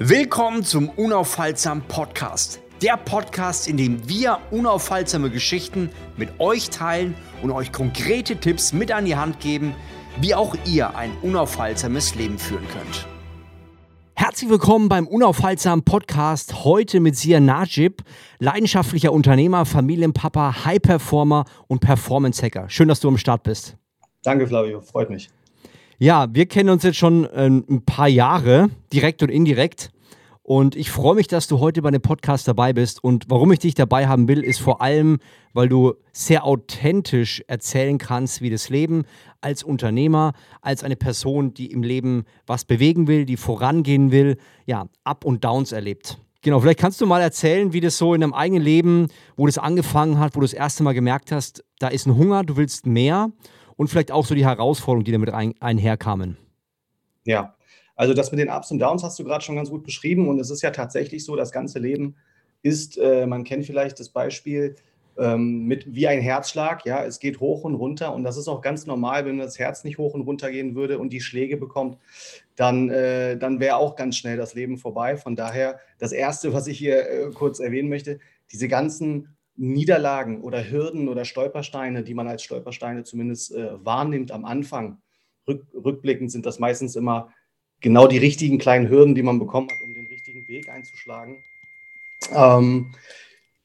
Willkommen zum Unaufhaltsam Podcast. Der Podcast, in dem wir unaufhaltsame Geschichten mit euch teilen und euch konkrete Tipps mit an die Hand geben, wie auch ihr ein unaufhaltsames Leben führen könnt. Herzlich willkommen beim Unaufhaltsamen Podcast. Heute mit Sia Najib, leidenschaftlicher Unternehmer, Familienpapa, High-Performer und Performance-Hacker. Schön, dass du am Start bist. Danke, Flavio. Freut mich. Ja, wir kennen uns jetzt schon äh, ein paar Jahre, direkt und indirekt. Und ich freue mich, dass du heute bei dem Podcast dabei bist. Und warum ich dich dabei haben will, ist vor allem, weil du sehr authentisch erzählen kannst, wie das Leben als Unternehmer, als eine Person, die im Leben was bewegen will, die vorangehen will, ja, Up und Downs erlebt. Genau, vielleicht kannst du mal erzählen, wie das so in deinem eigenen Leben, wo das angefangen hat, wo du das erste Mal gemerkt hast, da ist ein Hunger, du willst mehr und vielleicht auch so die Herausforderungen, die damit ein, einherkamen. Ja, also das mit den Ups und Downs hast du gerade schon ganz gut beschrieben und es ist ja tatsächlich so, das ganze Leben ist, äh, man kennt vielleicht das Beispiel ähm, mit wie ein Herzschlag, ja, es geht hoch und runter und das ist auch ganz normal, wenn das Herz nicht hoch und runter gehen würde und die Schläge bekommt, dann, äh, dann wäre auch ganz schnell das Leben vorbei. Von daher, das Erste, was ich hier äh, kurz erwähnen möchte, diese ganzen Niederlagen oder Hürden oder Stolpersteine, die man als Stolpersteine zumindest äh, wahrnimmt am Anfang. Rück, rückblickend sind das meistens immer genau die richtigen kleinen Hürden, die man bekommen hat, um den richtigen Weg einzuschlagen. Ähm,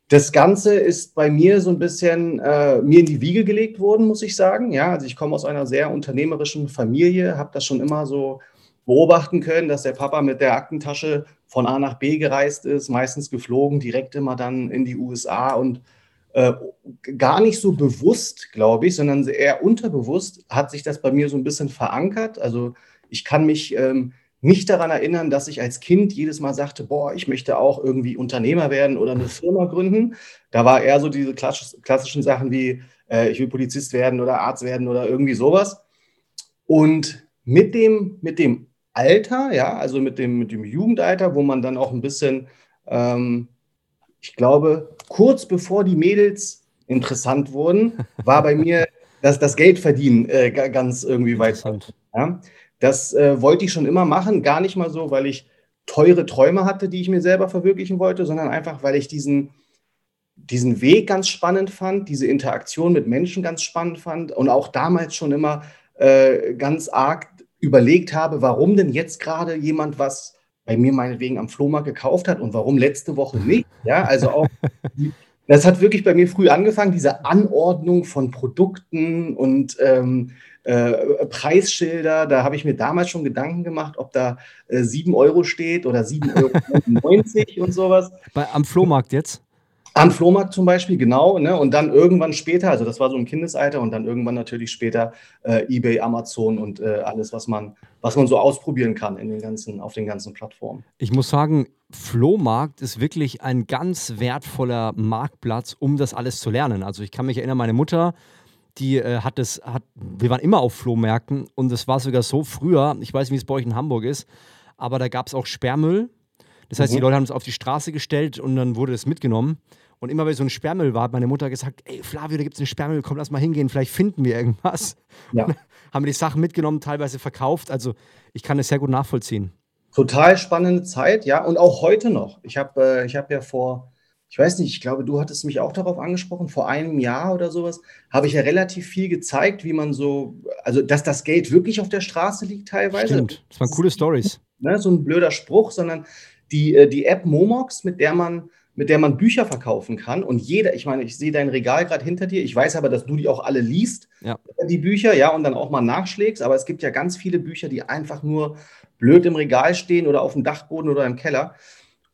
das Ganze ist bei mir so ein bisschen äh, mir in die Wiege gelegt worden, muss ich sagen. Ja, also ich komme aus einer sehr unternehmerischen Familie, habe das schon immer so beobachten können, dass der Papa mit der Aktentasche von A nach B gereist ist, meistens geflogen, direkt immer dann in die USA und äh, gar nicht so bewusst, glaube ich, sondern eher unterbewusst hat sich das bei mir so ein bisschen verankert. Also ich kann mich ähm, nicht daran erinnern, dass ich als Kind jedes Mal sagte, boah, ich möchte auch irgendwie Unternehmer werden oder eine Firma gründen. Da war eher so diese klassischen Sachen wie, äh, ich will Polizist werden oder Arzt werden oder irgendwie sowas. Und mit dem, mit dem Alter, ja, also mit dem, mit dem Jugendalter, wo man dann auch ein bisschen, ähm, ich glaube, kurz bevor die Mädels interessant wurden, war bei mir das, das Geldverdienen äh, ganz irgendwie weit. Ja? Das äh, wollte ich schon immer machen, gar nicht mal so, weil ich teure Träume hatte, die ich mir selber verwirklichen wollte, sondern einfach, weil ich diesen, diesen Weg ganz spannend fand, diese Interaktion mit Menschen ganz spannend fand und auch damals schon immer äh, ganz arg überlegt habe, warum denn jetzt gerade jemand was bei mir meinetwegen am Flohmarkt gekauft hat und warum letzte Woche nicht. Ja, also auch, das hat wirklich bei mir früh angefangen, diese Anordnung von Produkten und ähm, äh, Preisschilder. Da habe ich mir damals schon Gedanken gemacht, ob da äh, 7 Euro steht oder 7,90 Euro und sowas. Bei, am Flohmarkt jetzt? Am Flohmarkt zum Beispiel, genau. Ne? Und dann irgendwann später, also das war so im Kindesalter und dann irgendwann natürlich später äh, eBay, Amazon und äh, alles, was man, was man so ausprobieren kann in den ganzen, auf den ganzen Plattformen. Ich muss sagen, Flohmarkt ist wirklich ein ganz wertvoller Marktplatz, um das alles zu lernen. Also ich kann mich erinnern, meine Mutter, die äh, hat das, hat, wir waren immer auf Flohmärkten und es war sogar so früher, ich weiß nicht, wie es bei euch in Hamburg ist, aber da gab es auch Sperrmüll. Das heißt, mhm. die Leute haben es auf die Straße gestellt und dann wurde das mitgenommen. Und immer wenn so ein Sperrmüll war, hat meine Mutter gesagt, ey Flavio, da gibt es einen Sperrmüll, komm, lass mal hingehen, vielleicht finden wir irgendwas. Ja. haben wir die Sachen mitgenommen, teilweise verkauft. Also ich kann das sehr gut nachvollziehen. Total spannende Zeit, ja. Und auch heute noch. Ich habe äh, hab ja vor, ich weiß nicht, ich glaube, du hattest mich auch darauf angesprochen, vor einem Jahr oder sowas, habe ich ja relativ viel gezeigt, wie man so, also dass das Geld wirklich auf der Straße liegt teilweise. Stimmt, das waren coole Stories. Ne, so ein blöder Spruch, sondern die, äh, die App Momox, mit der man mit der man Bücher verkaufen kann. Und jeder, ich meine, ich sehe dein Regal gerade hinter dir. Ich weiß aber, dass du die auch alle liest, ja. die Bücher, ja, und dann auch mal nachschlägst. Aber es gibt ja ganz viele Bücher, die einfach nur blöd im Regal stehen oder auf dem Dachboden oder im Keller.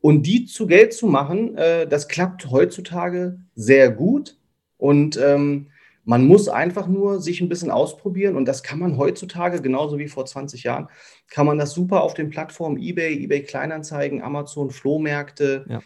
Und die zu Geld zu machen, äh, das klappt heutzutage sehr gut. Und ähm, man muss einfach nur sich ein bisschen ausprobieren. Und das kann man heutzutage, genauso wie vor 20 Jahren, kann man das super auf den Plattformen eBay, eBay Kleinanzeigen, Amazon, Flohmärkte, ja.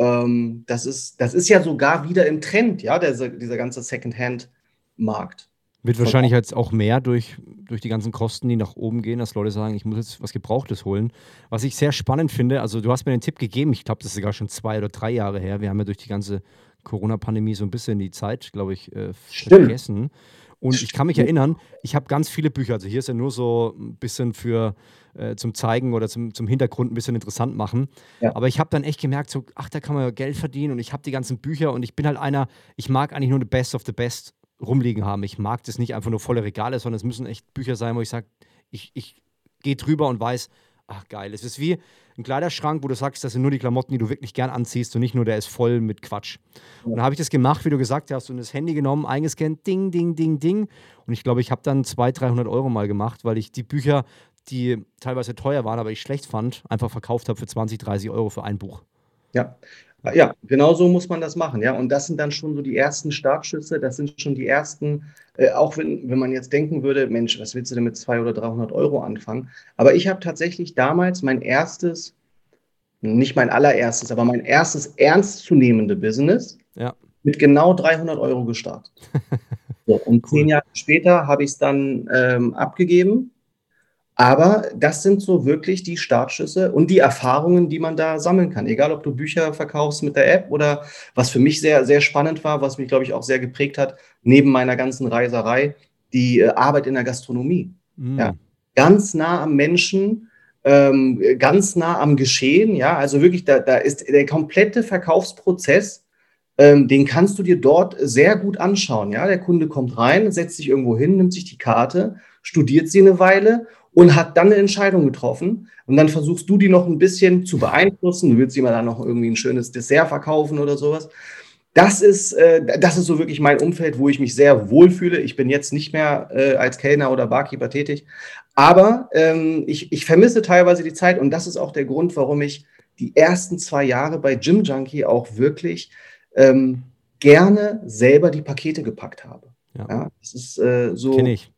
Ähm, das, ist, das ist ja sogar wieder im Trend, ja, der, dieser ganze Secondhand-Markt. Wird wahrscheinlich jetzt auch mehr durch, durch die ganzen Kosten, die nach oben gehen, dass Leute sagen, ich muss jetzt was Gebrauchtes holen. Was ich sehr spannend finde, also du hast mir den Tipp gegeben, ich glaube, das ist sogar schon zwei oder drei Jahre her. Wir haben ja durch die ganze Corona-Pandemie so ein bisschen die Zeit, glaube ich, äh, vergessen. Und ich kann mich erinnern, ich habe ganz viele Bücher. Also hier ist ja nur so ein bisschen für äh, zum Zeigen oder zum, zum Hintergrund ein bisschen interessant machen. Ja. Aber ich habe dann echt gemerkt, so, ach, da kann man ja Geld verdienen und ich habe die ganzen Bücher und ich bin halt einer, ich mag eigentlich nur the best of the best rumliegen haben. Ich mag das nicht einfach nur volle Regale, sondern es müssen echt Bücher sein, wo ich sage, ich, ich gehe drüber und weiß, ach geil, es ist wie ein Kleiderschrank, wo du sagst, das sind nur die Klamotten, die du wirklich gern anziehst und nicht nur der ist voll mit Quatsch. Und dann habe ich das gemacht, wie du gesagt hast, und das Handy genommen, eingescannt, ding, ding, ding, ding. Und ich glaube, ich habe dann 200, 300 Euro mal gemacht, weil ich die Bücher, die teilweise teuer waren, aber ich schlecht fand, einfach verkauft habe für 20, 30 Euro für ein Buch. Ja, ja, genau so muss man das machen, ja. Und das sind dann schon so die ersten Startschüsse, das sind schon die ersten, äh, auch wenn, wenn man jetzt denken würde, Mensch, was willst du denn mit 200 oder 300 Euro anfangen? Aber ich habe tatsächlich damals mein erstes, nicht mein allererstes, aber mein erstes ernstzunehmende Business ja. mit genau 300 Euro gestartet. so, und cool. zehn Jahre später habe ich es dann ähm, abgegeben aber das sind so wirklich die Startschüsse und die Erfahrungen, die man da sammeln kann. Egal, ob du Bücher verkaufst mit der App oder was für mich sehr, sehr spannend war, was mich, glaube ich, auch sehr geprägt hat, neben meiner ganzen Reiserei, die äh, Arbeit in der Gastronomie. Mhm. Ja, ganz nah am Menschen, ähm, ganz nah am Geschehen. Ja, also wirklich, da, da ist der komplette Verkaufsprozess ähm, den kannst du dir dort sehr gut anschauen. Ja, der Kunde kommt rein, setzt sich irgendwo hin, nimmt sich die Karte, studiert sie eine Weile und hat dann eine Entscheidung getroffen. Und dann versuchst du die noch ein bisschen zu beeinflussen. Du willst ihm dann noch irgendwie ein schönes Dessert verkaufen oder sowas. Das ist, äh, das ist so wirklich mein Umfeld, wo ich mich sehr wohlfühle. Ich bin jetzt nicht mehr äh, als Kellner oder Barkeeper tätig, aber ähm, ich, ich vermisse teilweise die Zeit und das ist auch der Grund, warum ich die ersten zwei Jahre bei Gym Junkie auch wirklich ähm, gerne selber die Pakete gepackt habe. Ja, ja das ist äh, so. Kenn ich.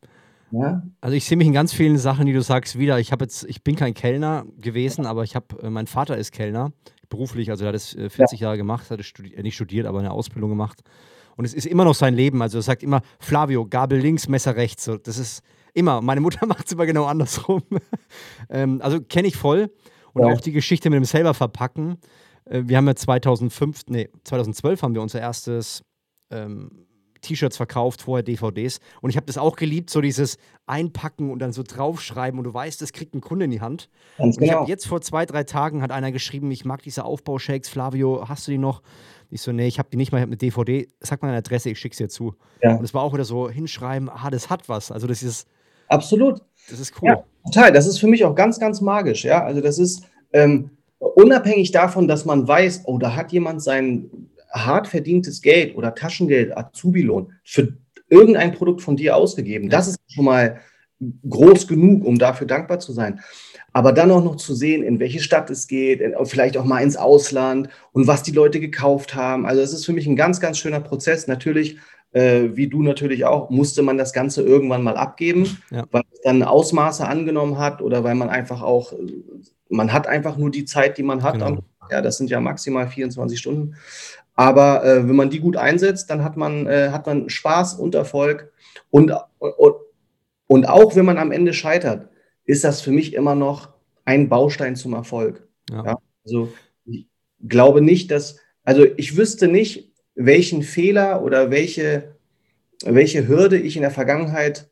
Ja? Also ich sehe mich in ganz vielen Sachen, die du sagst, wieder. Ich habe jetzt, ich bin kein Kellner gewesen, aber ich habe, äh, mein Vater ist Kellner, beruflich, also er hat es äh, 40 ja. Jahre gemacht, hat es studi äh, nicht studiert, aber eine Ausbildung gemacht. Und es ist immer noch sein Leben. Also er sagt immer, Flavio, Gabel links, Messer rechts. So, das ist immer. Meine Mutter macht es immer genau andersrum. ähm, also kenne ich voll. Und ja. auch die Geschichte mit dem selber verpacken. Äh, wir haben ja 2005, nee, 2012 haben wir unser erstes ähm, T-Shirts verkauft, vorher DVDs. Und ich habe das auch geliebt, so dieses Einpacken und dann so draufschreiben und du weißt, das kriegt ein Kunde in die Hand. Ganz genau. Ich habe jetzt vor zwei, drei Tagen hat einer geschrieben, ich mag diese Aufbaushakes, Flavio, hast du die noch? Ich so, nee, ich habe die nicht mal, ich habe eine DVD, sag mal eine Adresse, ich schicke sie dir zu. Ja. Und es war auch wieder so, hinschreiben, ah, das hat was. Also das ist. Absolut. Das ist cool. Ja, total. Das ist für mich auch ganz, ganz magisch, ja. Also das ist ähm, unabhängig davon, dass man weiß, oh, da hat jemand sein hart verdientes Geld oder Taschengeld, Azubi-Lohn für irgendein Produkt von dir ausgegeben. Das ist schon mal groß genug, um dafür dankbar zu sein. Aber dann auch noch zu sehen, in welche Stadt es geht, vielleicht auch mal ins Ausland und was die Leute gekauft haben. Also es ist für mich ein ganz, ganz schöner Prozess. Natürlich, äh, wie du natürlich auch, musste man das Ganze irgendwann mal abgeben, ja. weil es dann Ausmaße angenommen hat oder weil man einfach auch, man hat einfach nur die Zeit, die man hat. Genau. Ja, das sind ja maximal 24 Stunden. Aber äh, wenn man die gut einsetzt, dann hat man, äh, hat man Spaß und Erfolg. Und, und, und auch wenn man am Ende scheitert, ist das für mich immer noch ein Baustein zum Erfolg. Ja. Ja, also ich glaube nicht, dass, also ich wüsste nicht, welchen Fehler oder welche, welche Hürde ich in der Vergangenheit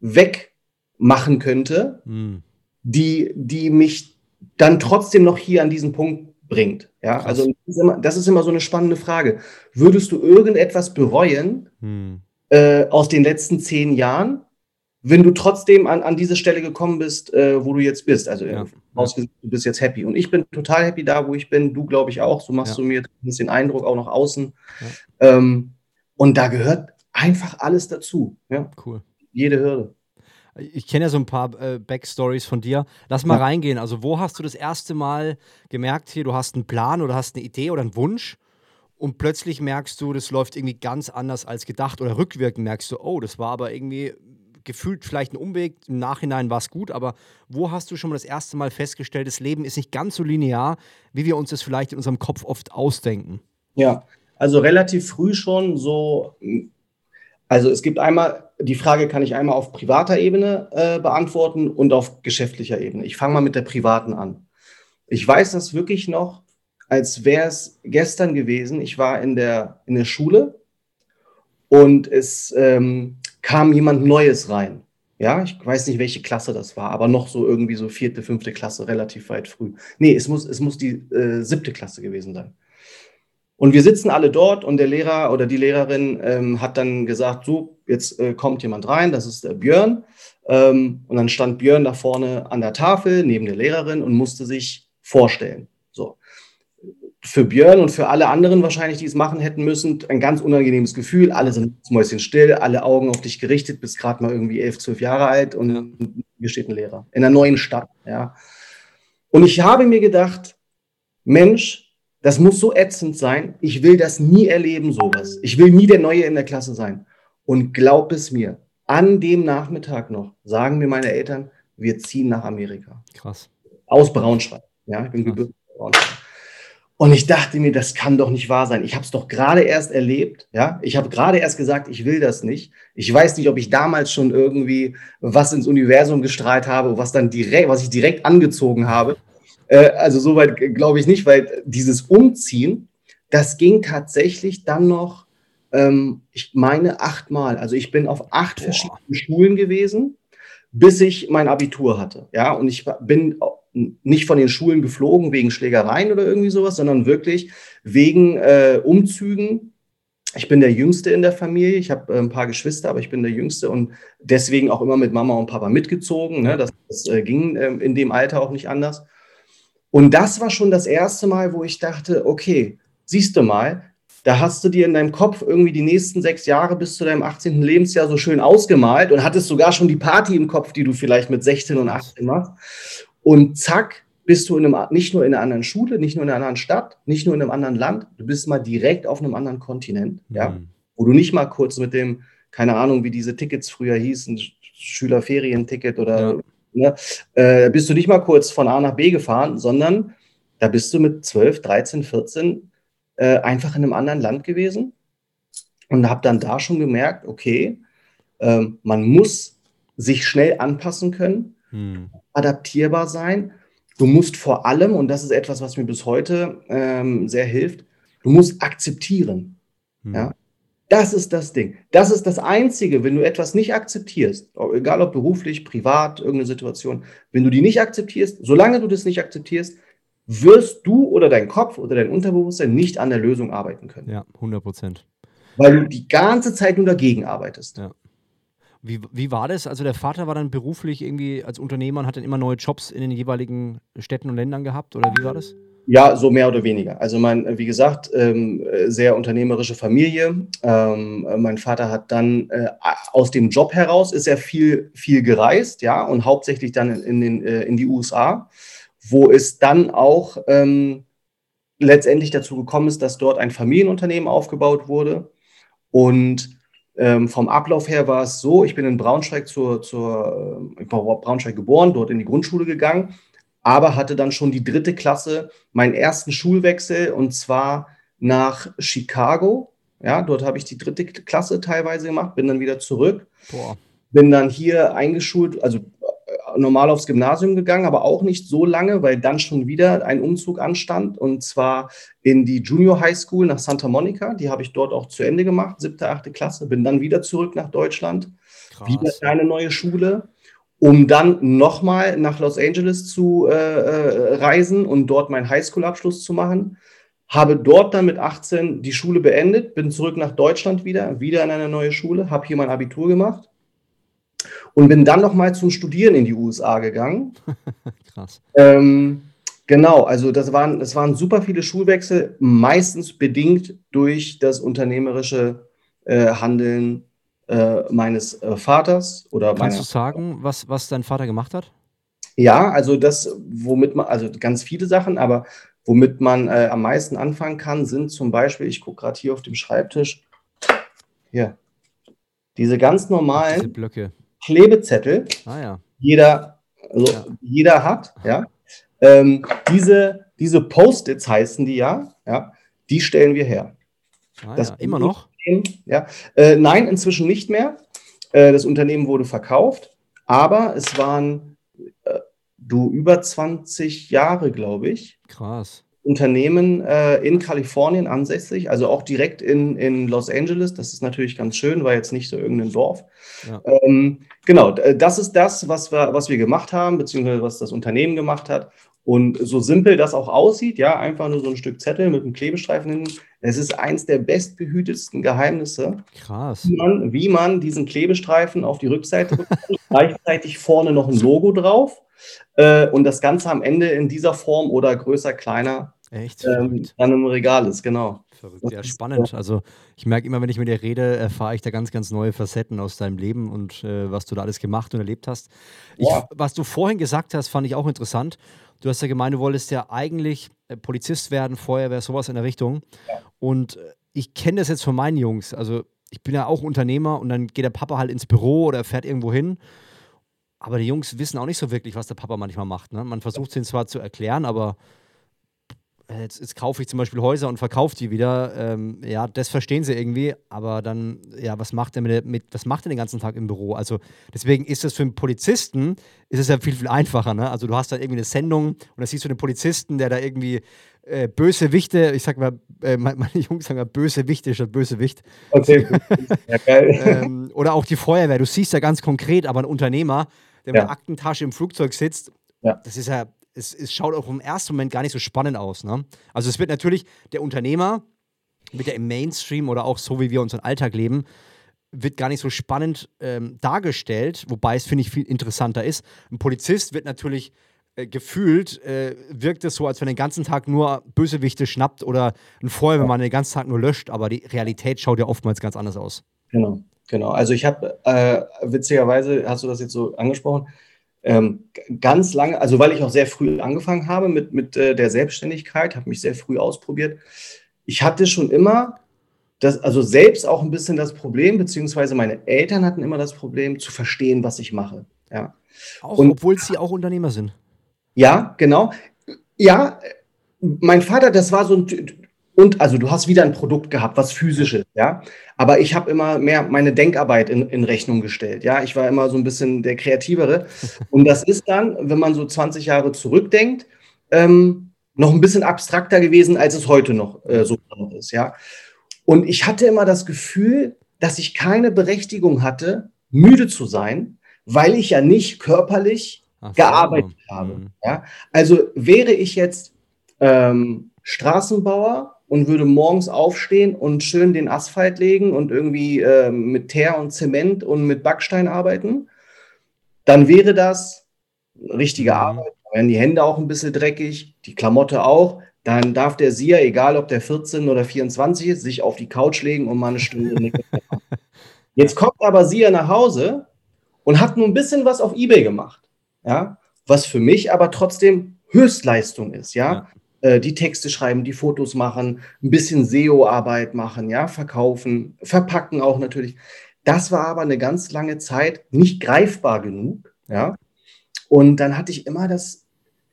wegmachen könnte, hm. die, die mich dann trotzdem noch hier an diesen Punkt bringt. Ja, Krass. also das ist, immer, das ist, immer, so eine spannende Frage. Würdest du irgendetwas bereuen hm. äh, aus den letzten zehn Jahren, wenn du trotzdem an, an diese Stelle gekommen bist, äh, wo du jetzt bist? Also ja. ausgesehen, du bist jetzt happy. Und ich bin total happy da, wo ich bin. Du, glaube ich, auch. So machst ja. du mir den Eindruck auch nach außen. Ja. Ähm, und da gehört einfach alles dazu. Ja? Cool. Jede Hürde. Ich kenne ja so ein paar äh, Backstories von dir. Lass mal ja. reingehen. Also, wo hast du das erste Mal gemerkt, hier, du hast einen Plan oder hast eine Idee oder einen Wunsch und plötzlich merkst du, das läuft irgendwie ganz anders als gedacht oder rückwirkend merkst du, oh, das war aber irgendwie gefühlt vielleicht ein Umweg, im Nachhinein war es gut, aber wo hast du schon mal das erste Mal festgestellt, das Leben ist nicht ganz so linear, wie wir uns das vielleicht in unserem Kopf oft ausdenken? Ja, also relativ früh schon so also es gibt einmal, die Frage kann ich einmal auf privater Ebene äh, beantworten und auf geschäftlicher Ebene. Ich fange mal mit der privaten an. Ich weiß das wirklich noch, als wäre es gestern gewesen. Ich war in der, in der Schule und es ähm, kam jemand Neues rein. Ja, ich weiß nicht, welche Klasse das war, aber noch so irgendwie so vierte, fünfte Klasse, relativ weit früh. Nee, es muss, es muss die äh, siebte Klasse gewesen sein. Und wir sitzen alle dort und der Lehrer oder die Lehrerin ähm, hat dann gesagt, so, jetzt äh, kommt jemand rein, das ist der Björn. Ähm, und dann stand Björn da vorne an der Tafel neben der Lehrerin und musste sich vorstellen. So. Für Björn und für alle anderen wahrscheinlich, die es machen hätten müssen, ein ganz unangenehmes Gefühl. Alle sind Mäuschen still, alle Augen auf dich gerichtet, bist gerade mal irgendwie elf, zwölf Jahre alt und ja. hier steht ein Lehrer in einer neuen Stadt. Ja. Und ich habe mir gedacht, Mensch, das muss so ätzend sein. Ich will das nie erleben, sowas. Ich will nie der Neue in der Klasse sein. Und glaub es mir, an dem Nachmittag noch sagen mir meine Eltern, wir ziehen nach Amerika. Krass. Aus Braunschweig. Ja, ich bin gebürtig Braunschweig. Und ich dachte mir, das kann doch nicht wahr sein. Ich habe es doch gerade erst erlebt. Ja, ich habe gerade erst gesagt, ich will das nicht. Ich weiß nicht, ob ich damals schon irgendwie was ins Universum gestrahlt habe, was dann direkt, was ich direkt angezogen habe. Äh, also soweit glaube ich nicht, weil dieses Umziehen, das ging tatsächlich dann noch, ähm, ich meine, achtmal. Also ich bin auf acht Boah. verschiedenen Schulen gewesen, bis ich mein Abitur hatte. Ja, und ich bin nicht von den Schulen geflogen wegen Schlägereien oder irgendwie sowas, sondern wirklich wegen äh, Umzügen. Ich bin der Jüngste in der Familie. Ich habe äh, ein paar Geschwister, aber ich bin der Jüngste und deswegen auch immer mit Mama und Papa mitgezogen. Ne? Das, das äh, ging ähm, in dem Alter auch nicht anders. Und das war schon das erste Mal, wo ich dachte, okay, siehst du mal, da hast du dir in deinem Kopf irgendwie die nächsten sechs Jahre bis zu deinem 18. Lebensjahr so schön ausgemalt und hattest sogar schon die Party im Kopf, die du vielleicht mit 16 und 18 machst. Und zack, bist du in einem, nicht nur in einer anderen Schule, nicht nur in einer anderen Stadt, nicht nur in einem anderen Land, du bist mal direkt auf einem anderen Kontinent, mhm. ja, wo du nicht mal kurz mit dem, keine Ahnung, wie diese Tickets früher hießen, Schülerferienticket oder ja ne, äh, bist du nicht mal kurz von A nach B gefahren, sondern da bist du mit 12, 13, 14 äh, einfach in einem anderen Land gewesen und habe dann da schon gemerkt, okay, äh, man muss sich schnell anpassen können, hm. adaptierbar sein. Du musst vor allem, und das ist etwas, was mir bis heute ähm, sehr hilft, du musst akzeptieren. Hm. Ja? Das ist das Ding. Das ist das Einzige, wenn du etwas nicht akzeptierst, egal ob beruflich, privat, irgendeine Situation, wenn du die nicht akzeptierst, solange du das nicht akzeptierst, wirst du oder dein Kopf oder dein Unterbewusstsein nicht an der Lösung arbeiten können. Ja, 100 Prozent. Weil du die ganze Zeit nur dagegen arbeitest. Ja. Wie, wie war das? Also der Vater war dann beruflich irgendwie als Unternehmer und hat dann immer neue Jobs in den jeweiligen Städten und Ländern gehabt oder wie war das? Ja, so mehr oder weniger. Also mein, wie gesagt, ähm, sehr unternehmerische Familie. Ähm, mein Vater hat dann äh, aus dem Job heraus ist er viel, viel gereist, ja, und hauptsächlich dann in, den, äh, in die USA, wo es dann auch ähm, letztendlich dazu gekommen ist, dass dort ein Familienunternehmen aufgebaut wurde. Und ähm, vom Ablauf her war es so, ich bin in Braunschweig zur, zur äh, ich war Braunschweig geboren, dort in die Grundschule gegangen aber hatte dann schon die dritte Klasse meinen ersten Schulwechsel und zwar nach Chicago. Ja, dort habe ich die dritte Klasse teilweise gemacht, bin dann wieder zurück. Boah. Bin dann hier eingeschult, also äh, normal aufs Gymnasium gegangen, aber auch nicht so lange, weil dann schon wieder ein Umzug anstand und zwar in die Junior High School nach Santa Monica. Die habe ich dort auch zu Ende gemacht, siebte, achte Klasse. Bin dann wieder zurück nach Deutschland. Krass. Wieder eine neue Schule um dann nochmal nach Los Angeles zu äh, äh, reisen und dort meinen Highschool-Abschluss zu machen. Habe dort dann mit 18 die Schule beendet, bin zurück nach Deutschland wieder, wieder in eine neue Schule, habe hier mein Abitur gemacht und bin dann nochmal zum Studieren in die USA gegangen. Krass. Ähm, genau, also das waren, das waren super viele Schulwechsel, meistens bedingt durch das unternehmerische äh, Handeln äh, meines äh, Vaters oder Kannst du sagen, was, was dein Vater gemacht hat? Ja, also das, womit man, also ganz viele Sachen, aber womit man äh, am meisten anfangen kann, sind zum Beispiel, ich gucke gerade hier auf dem Schreibtisch, hier, diese ganz normalen diese Blöcke. Klebezettel, ah, ja. jeder, also ja. jeder hat, ja. Ähm, diese diese Post-its heißen die ja, ja, die stellen wir her. Ah, das ja. Immer noch? Ja. Äh, nein, inzwischen nicht mehr. Äh, das Unternehmen wurde verkauft, aber es waren äh, du über 20 Jahre, glaube ich. Krass. Unternehmen äh, in Kalifornien ansässig, also auch direkt in, in Los Angeles. Das ist natürlich ganz schön, war jetzt nicht so irgendein Dorf. Ja. Ähm, genau, das ist das, was wir, was wir gemacht haben, beziehungsweise was das Unternehmen gemacht hat. Und so simpel das auch aussieht, ja, einfach nur so ein Stück Zettel mit einem Klebestreifen hin. Es ist eins der bestbehütetsten Geheimnisse. Krass. Wie man, wie man diesen Klebestreifen auf die Rückseite bekommt, gleichzeitig vorne noch ein Logo drauf äh, und das Ganze am Ende in dieser Form oder größer, kleiner Echt? Ähm, dann im Regal ist, genau. Verrückt, ja, spannend. Also ich merke immer, wenn ich mit dir rede, erfahre ich da ganz, ganz neue Facetten aus deinem Leben und äh, was du da alles gemacht und erlebt hast. Ich, ja. Was du vorhin gesagt hast, fand ich auch interessant. Du hast ja gemeint, du wolltest ja eigentlich äh, Polizist werden, Feuerwehr, sowas in der Richtung. Ja. Und äh, ich kenne das jetzt von meinen Jungs. Also ich bin ja auch Unternehmer und dann geht der Papa halt ins Büro oder fährt irgendwo hin. Aber die Jungs wissen auch nicht so wirklich, was der Papa manchmal macht. Ne? Man versucht es ihnen zwar zu erklären, aber jetzt, jetzt, kaufe ich zum Beispiel Häuser und verkaufe die wieder. Ähm, ja, das verstehen sie irgendwie, aber dann, ja, was macht er mit, mit, was macht er den ganzen Tag im Büro? Also deswegen ist das für einen Polizisten, ist es ja viel, viel einfacher. Ne? Also du hast da irgendwie eine Sendung und da siehst du den Polizisten, der da irgendwie äh, böse Wichte, ich sag mal, äh, meine Jungs sagen mal böse Wichte statt böse Wicht. Okay. ja, geil. ähm, oder auch die Feuerwehr, du siehst ja ganz konkret, aber ein Unternehmer, der ja. mit der Aktentasche im Flugzeug sitzt, ja. das ist ja es, es schaut auch im ersten Moment gar nicht so spannend aus. Ne? Also es wird natürlich der Unternehmer, wird ja im Mainstream oder auch so, wie wir unseren Alltag leben, wird gar nicht so spannend ähm, dargestellt, wobei es, finde ich, viel interessanter ist. Ein Polizist wird natürlich äh, gefühlt, äh, wirkt es so, als wenn er den ganzen Tag nur Bösewichte schnappt oder ein Feuerwehrmann den ganzen Tag nur löscht, aber die Realität schaut ja oftmals ganz anders aus. Genau, genau. Also ich habe, äh, witzigerweise, hast du das jetzt so angesprochen, ähm, ganz lange, also weil ich auch sehr früh angefangen habe mit, mit äh, der Selbstständigkeit, habe mich sehr früh ausprobiert. Ich hatte schon immer das, also selbst auch ein bisschen das Problem, beziehungsweise meine Eltern hatten immer das Problem, zu verstehen, was ich mache. Ja. Auch, Und, obwohl sie auch Unternehmer sind. Ja, genau. Ja, mein Vater, das war so ein und also du hast wieder ein Produkt gehabt, was physisches, ja. Aber ich habe immer mehr meine Denkarbeit in, in, Rechnung gestellt, ja. Ich war immer so ein bisschen der Kreativere. Und das ist dann, wenn man so 20 Jahre zurückdenkt, ähm, noch ein bisschen abstrakter gewesen, als es heute noch äh, so ist, ja. Und ich hatte immer das Gefühl, dass ich keine Berechtigung hatte, müde zu sein, weil ich ja nicht körperlich so. gearbeitet habe. Mhm. Ja? Also wäre ich jetzt ähm, Straßenbauer und würde morgens aufstehen und schön den Asphalt legen und irgendwie äh, mit Teer und Zement und mit Backstein arbeiten, dann wäre das richtige mhm. Arbeit. Dann wären die Hände auch ein bisschen dreckig, die Klamotte auch. Dann darf der Sia, egal ob der 14 oder 24 ist, sich auf die Couch legen und mal eine Stunde machen. Jetzt kommt aber Sia nach Hause und hat nur ein bisschen was auf Ebay gemacht. Ja, was für mich aber trotzdem Höchstleistung ist, ja. ja. Äh, die Texte schreiben, die Fotos machen, ein bisschen SEO-Arbeit machen, ja, verkaufen, verpacken auch natürlich. Das war aber eine ganz lange Zeit nicht greifbar genug, ja. Und dann hatte ich immer das,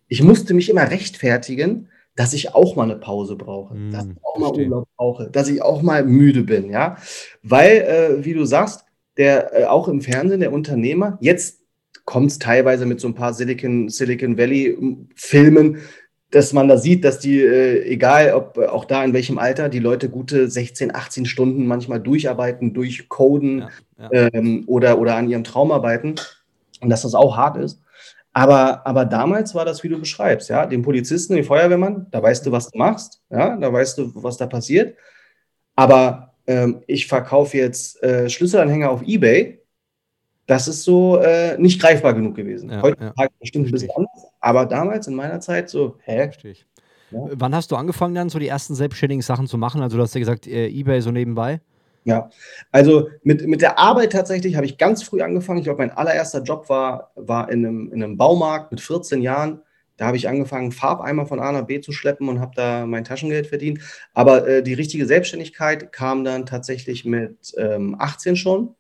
ich musste mich immer rechtfertigen, dass ich auch mal eine Pause brauche, mm, dass ich auch mal verstehe. Urlaub brauche, dass ich auch mal müde bin, ja. Weil, äh, wie du sagst, der äh, auch im Fernsehen, der Unternehmer, jetzt kommt es teilweise mit so ein paar Silicon, Silicon Valley-Filmen, dass man da sieht, dass die, äh, egal ob äh, auch da in welchem Alter, die Leute gute 16, 18 Stunden manchmal durcharbeiten, durchcoden ja, ja. Ähm, oder, oder an ihrem Traum arbeiten und dass das auch hart ist. Aber, aber damals war das, wie du beschreibst, ja, den Polizisten, den Feuerwehrmann, da weißt du, was du machst, ja, da weißt du, was da passiert. Aber ähm, ich verkaufe jetzt äh, Schlüsselanhänger auf Ebay das ist so äh, nicht greifbar genug gewesen. Ja, Heute ja. bestimmt ein bisschen anders, aber damals in meiner Zeit so, hä? Richtig. Ja. Wann hast du angefangen dann so die ersten selbstständigen Sachen zu machen? Also du hast ja gesagt, äh, Ebay so nebenbei. Ja, also mit, mit der Arbeit tatsächlich habe ich ganz früh angefangen. Ich glaube, mein allererster Job war, war in, einem, in einem Baumarkt mit 14 Jahren. Da habe ich angefangen, Farbeimer von A nach B zu schleppen und habe da mein Taschengeld verdient. Aber äh, die richtige Selbstständigkeit kam dann tatsächlich mit ähm, 18 schon.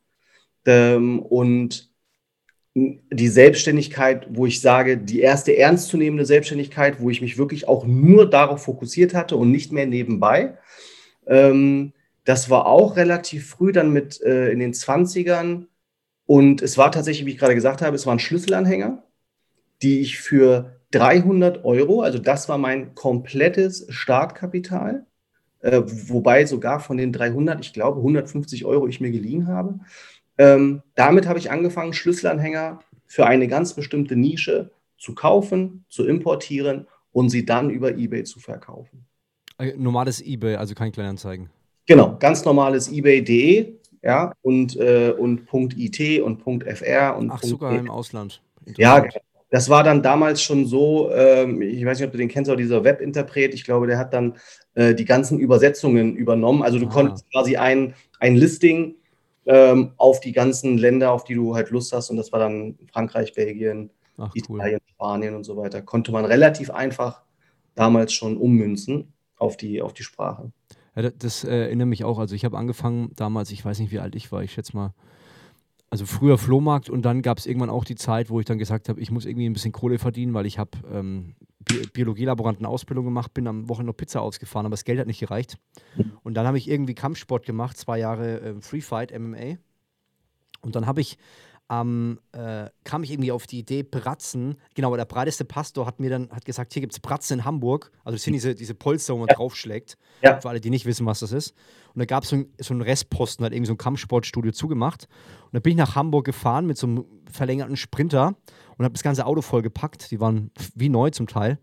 Ähm, und die Selbstständigkeit, wo ich sage, die erste ernstzunehmende Selbstständigkeit, wo ich mich wirklich auch nur darauf fokussiert hatte und nicht mehr nebenbei. Ähm, das war auch relativ früh dann mit äh, in den 20ern. Und es war tatsächlich, wie ich gerade gesagt habe, es waren Schlüsselanhänger, die ich für 300 Euro, also das war mein komplettes Startkapital, äh, wobei sogar von den 300, ich glaube 150 Euro ich mir geliehen habe. Ähm, damit habe ich angefangen, Schlüsselanhänger für eine ganz bestimmte Nische zu kaufen, zu importieren und sie dann über eBay zu verkaufen. Normales eBay, also kein Kleinanzeigen. Genau, ganz normales eBay.de ja, und, äh, und .it und .fr und Ach, sogar im Ausland. Ja, das war dann damals schon so, ähm, ich weiß nicht, ob du den kennst, aber dieser Webinterpret, ich glaube, der hat dann äh, die ganzen Übersetzungen übernommen. Also du ah. konntest quasi ein, ein Listing ähm, auf die ganzen Länder, auf die du halt Lust hast, und das war dann Frankreich, Belgien, Ach, Italien, cool. Spanien und so weiter, konnte man relativ einfach damals schon ummünzen auf die, auf die Sprache. Ja, das äh, erinnert mich auch. Also ich habe angefangen damals, ich weiß nicht, wie alt ich war, ich schätze mal, also früher Flohmarkt und dann gab es irgendwann auch die Zeit, wo ich dann gesagt habe, ich muss irgendwie ein bisschen Kohle verdienen, weil ich habe ähm, Bi Biologielaboranten-Ausbildung gemacht, bin am Wochenende noch Pizza ausgefahren, aber das Geld hat nicht gereicht. Mhm. Und dann habe ich irgendwie Kampfsport gemacht, zwei Jahre äh, Free Fight, MMA. Und dann habe ich ähm, äh, kam ich irgendwie auf die Idee, Bratzen, genau, der breiteste Pastor hat mir dann hat gesagt, hier gibt es Bratzen in Hamburg. Also das sind diese, diese Polster, wo man ja. draufschlägt. Ja. Für alle, die nicht wissen, was das ist. Und da gab es so, ein, so einen Restposten, hat irgendwie so ein Kampfsportstudio zugemacht. Und da bin ich nach Hamburg gefahren mit so einem verlängerten Sprinter und habe das ganze Auto vollgepackt. Die waren wie neu zum Teil.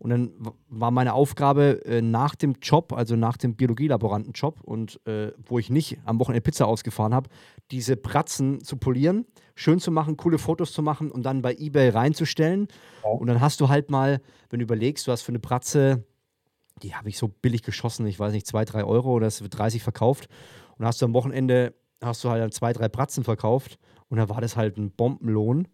Und dann war meine Aufgabe äh, nach dem Job, also nach dem Biologielaborantenjob und äh, wo ich nicht am Wochenende Pizza ausgefahren habe, diese Bratzen zu polieren, schön zu machen, coole Fotos zu machen und dann bei eBay reinzustellen. Ja. Und dann hast du halt mal, wenn du überlegst, du hast für eine Bratze, die habe ich so billig geschossen, ich weiß nicht, zwei, drei Euro oder es wird 30 verkauft. Und hast du am Wochenende, hast du halt dann zwei, drei Bratzen verkauft und dann war das halt ein Bombenlohn.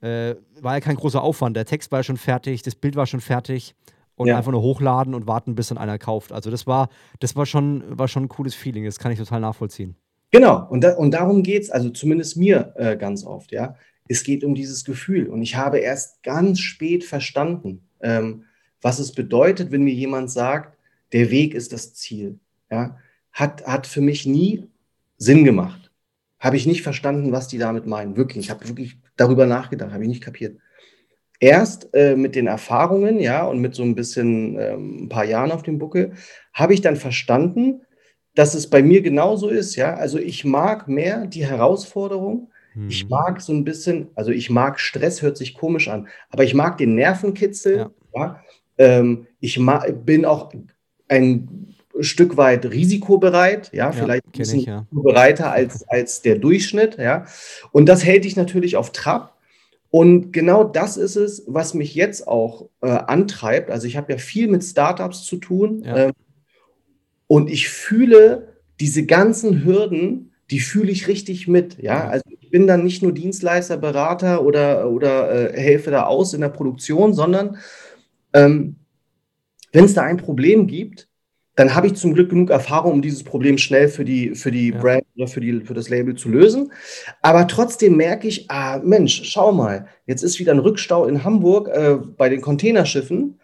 Äh, war ja kein großer Aufwand. Der Text war ja schon fertig, das Bild war schon fertig und ja. einfach nur hochladen und warten, bis dann einer kauft. Also das war, das war schon, war schon ein cooles Feeling. Das kann ich total nachvollziehen. Genau, und, da, und darum geht es, also zumindest mir äh, ganz oft, ja. Es geht um dieses Gefühl. Und ich habe erst ganz spät verstanden, ähm, was es bedeutet, wenn mir jemand sagt, der Weg ist das Ziel. Ja? Hat, hat für mich nie Sinn gemacht. Habe ich nicht verstanden, was die damit meinen. Wirklich. Ich habe wirklich darüber nachgedacht, habe ich nicht kapiert. Erst äh, mit den Erfahrungen, ja, und mit so ein bisschen ähm, ein paar Jahren auf dem Buckel, habe ich dann verstanden, dass es bei mir genauso ist, ja. Also ich mag mehr die Herausforderung. Mhm. Ich mag so ein bisschen, also ich mag Stress, hört sich komisch an, aber ich mag den Nervenkitzel, ja. ja? Ähm, ich bin auch ein Stück weit risikobereit, ja, ja vielleicht ein bisschen ich, ja. bereiter als, als der Durchschnitt, ja. Und das hält dich natürlich auf Trab. Und genau das ist es, was mich jetzt auch äh, antreibt. Also ich habe ja viel mit Startups zu tun ja. ähm, und ich fühle diese ganzen Hürden, die fühle ich richtig mit. Ja, also ich bin dann nicht nur Dienstleister, Berater oder, oder äh, helfe da aus in der Produktion, sondern ähm, wenn es da ein Problem gibt, dann habe ich zum Glück genug Erfahrung, um dieses Problem schnell für die, für die ja. Brand oder für, die, für das Label zu lösen. Aber trotzdem merke ich, ah, Mensch, schau mal, jetzt ist wieder ein Rückstau in Hamburg äh, bei den Containerschiffen.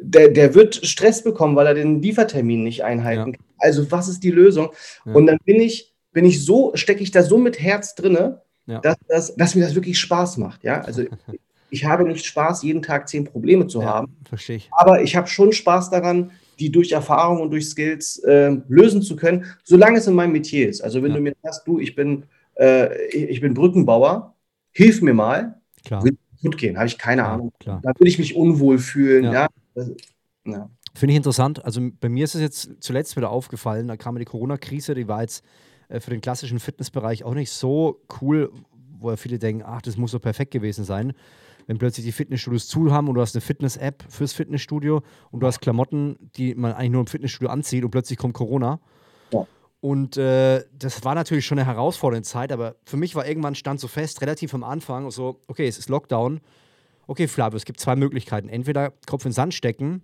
Der, der wird Stress bekommen, weil er den Liefertermin nicht einhalten ja. kann. Also, was ist die Lösung? Ja. Und dann bin ich, bin ich so, stecke ich da so mit Herz drinne, dass, dass, dass mir das wirklich Spaß macht. Ja, also ich habe nicht Spaß, jeden Tag zehn Probleme zu haben. Verstehe ich. Aber ich habe schon Spaß daran, die durch Erfahrung und durch Skills äh, lösen zu können, solange es in meinem Metier ist. Also wenn ja. du mir sagst, du, ich bin, äh, ich bin Brückenbauer, hilf mir mal, klar. will gut gehen, habe ich keine ja, Ahnung. Klar. Da würde ich mich unwohl fühlen. Ja. ja. Finde ich interessant. Also bei mir ist es jetzt zuletzt wieder aufgefallen, da kam die Corona-Krise, die war jetzt äh, für den klassischen Fitnessbereich auch nicht so cool, wo ja viele denken, ach, das muss so perfekt gewesen sein wenn plötzlich die Fitnessstudios zu haben und du hast eine Fitness-App fürs Fitnessstudio und du hast Klamotten, die man eigentlich nur im Fitnessstudio anzieht und plötzlich kommt Corona. Ja. Und äh, das war natürlich schon eine herausfordernde Zeit, aber für mich war irgendwann stand so fest, relativ am Anfang, so, okay, es ist Lockdown. Okay, Flavio, es gibt zwei Möglichkeiten. Entweder Kopf in den Sand stecken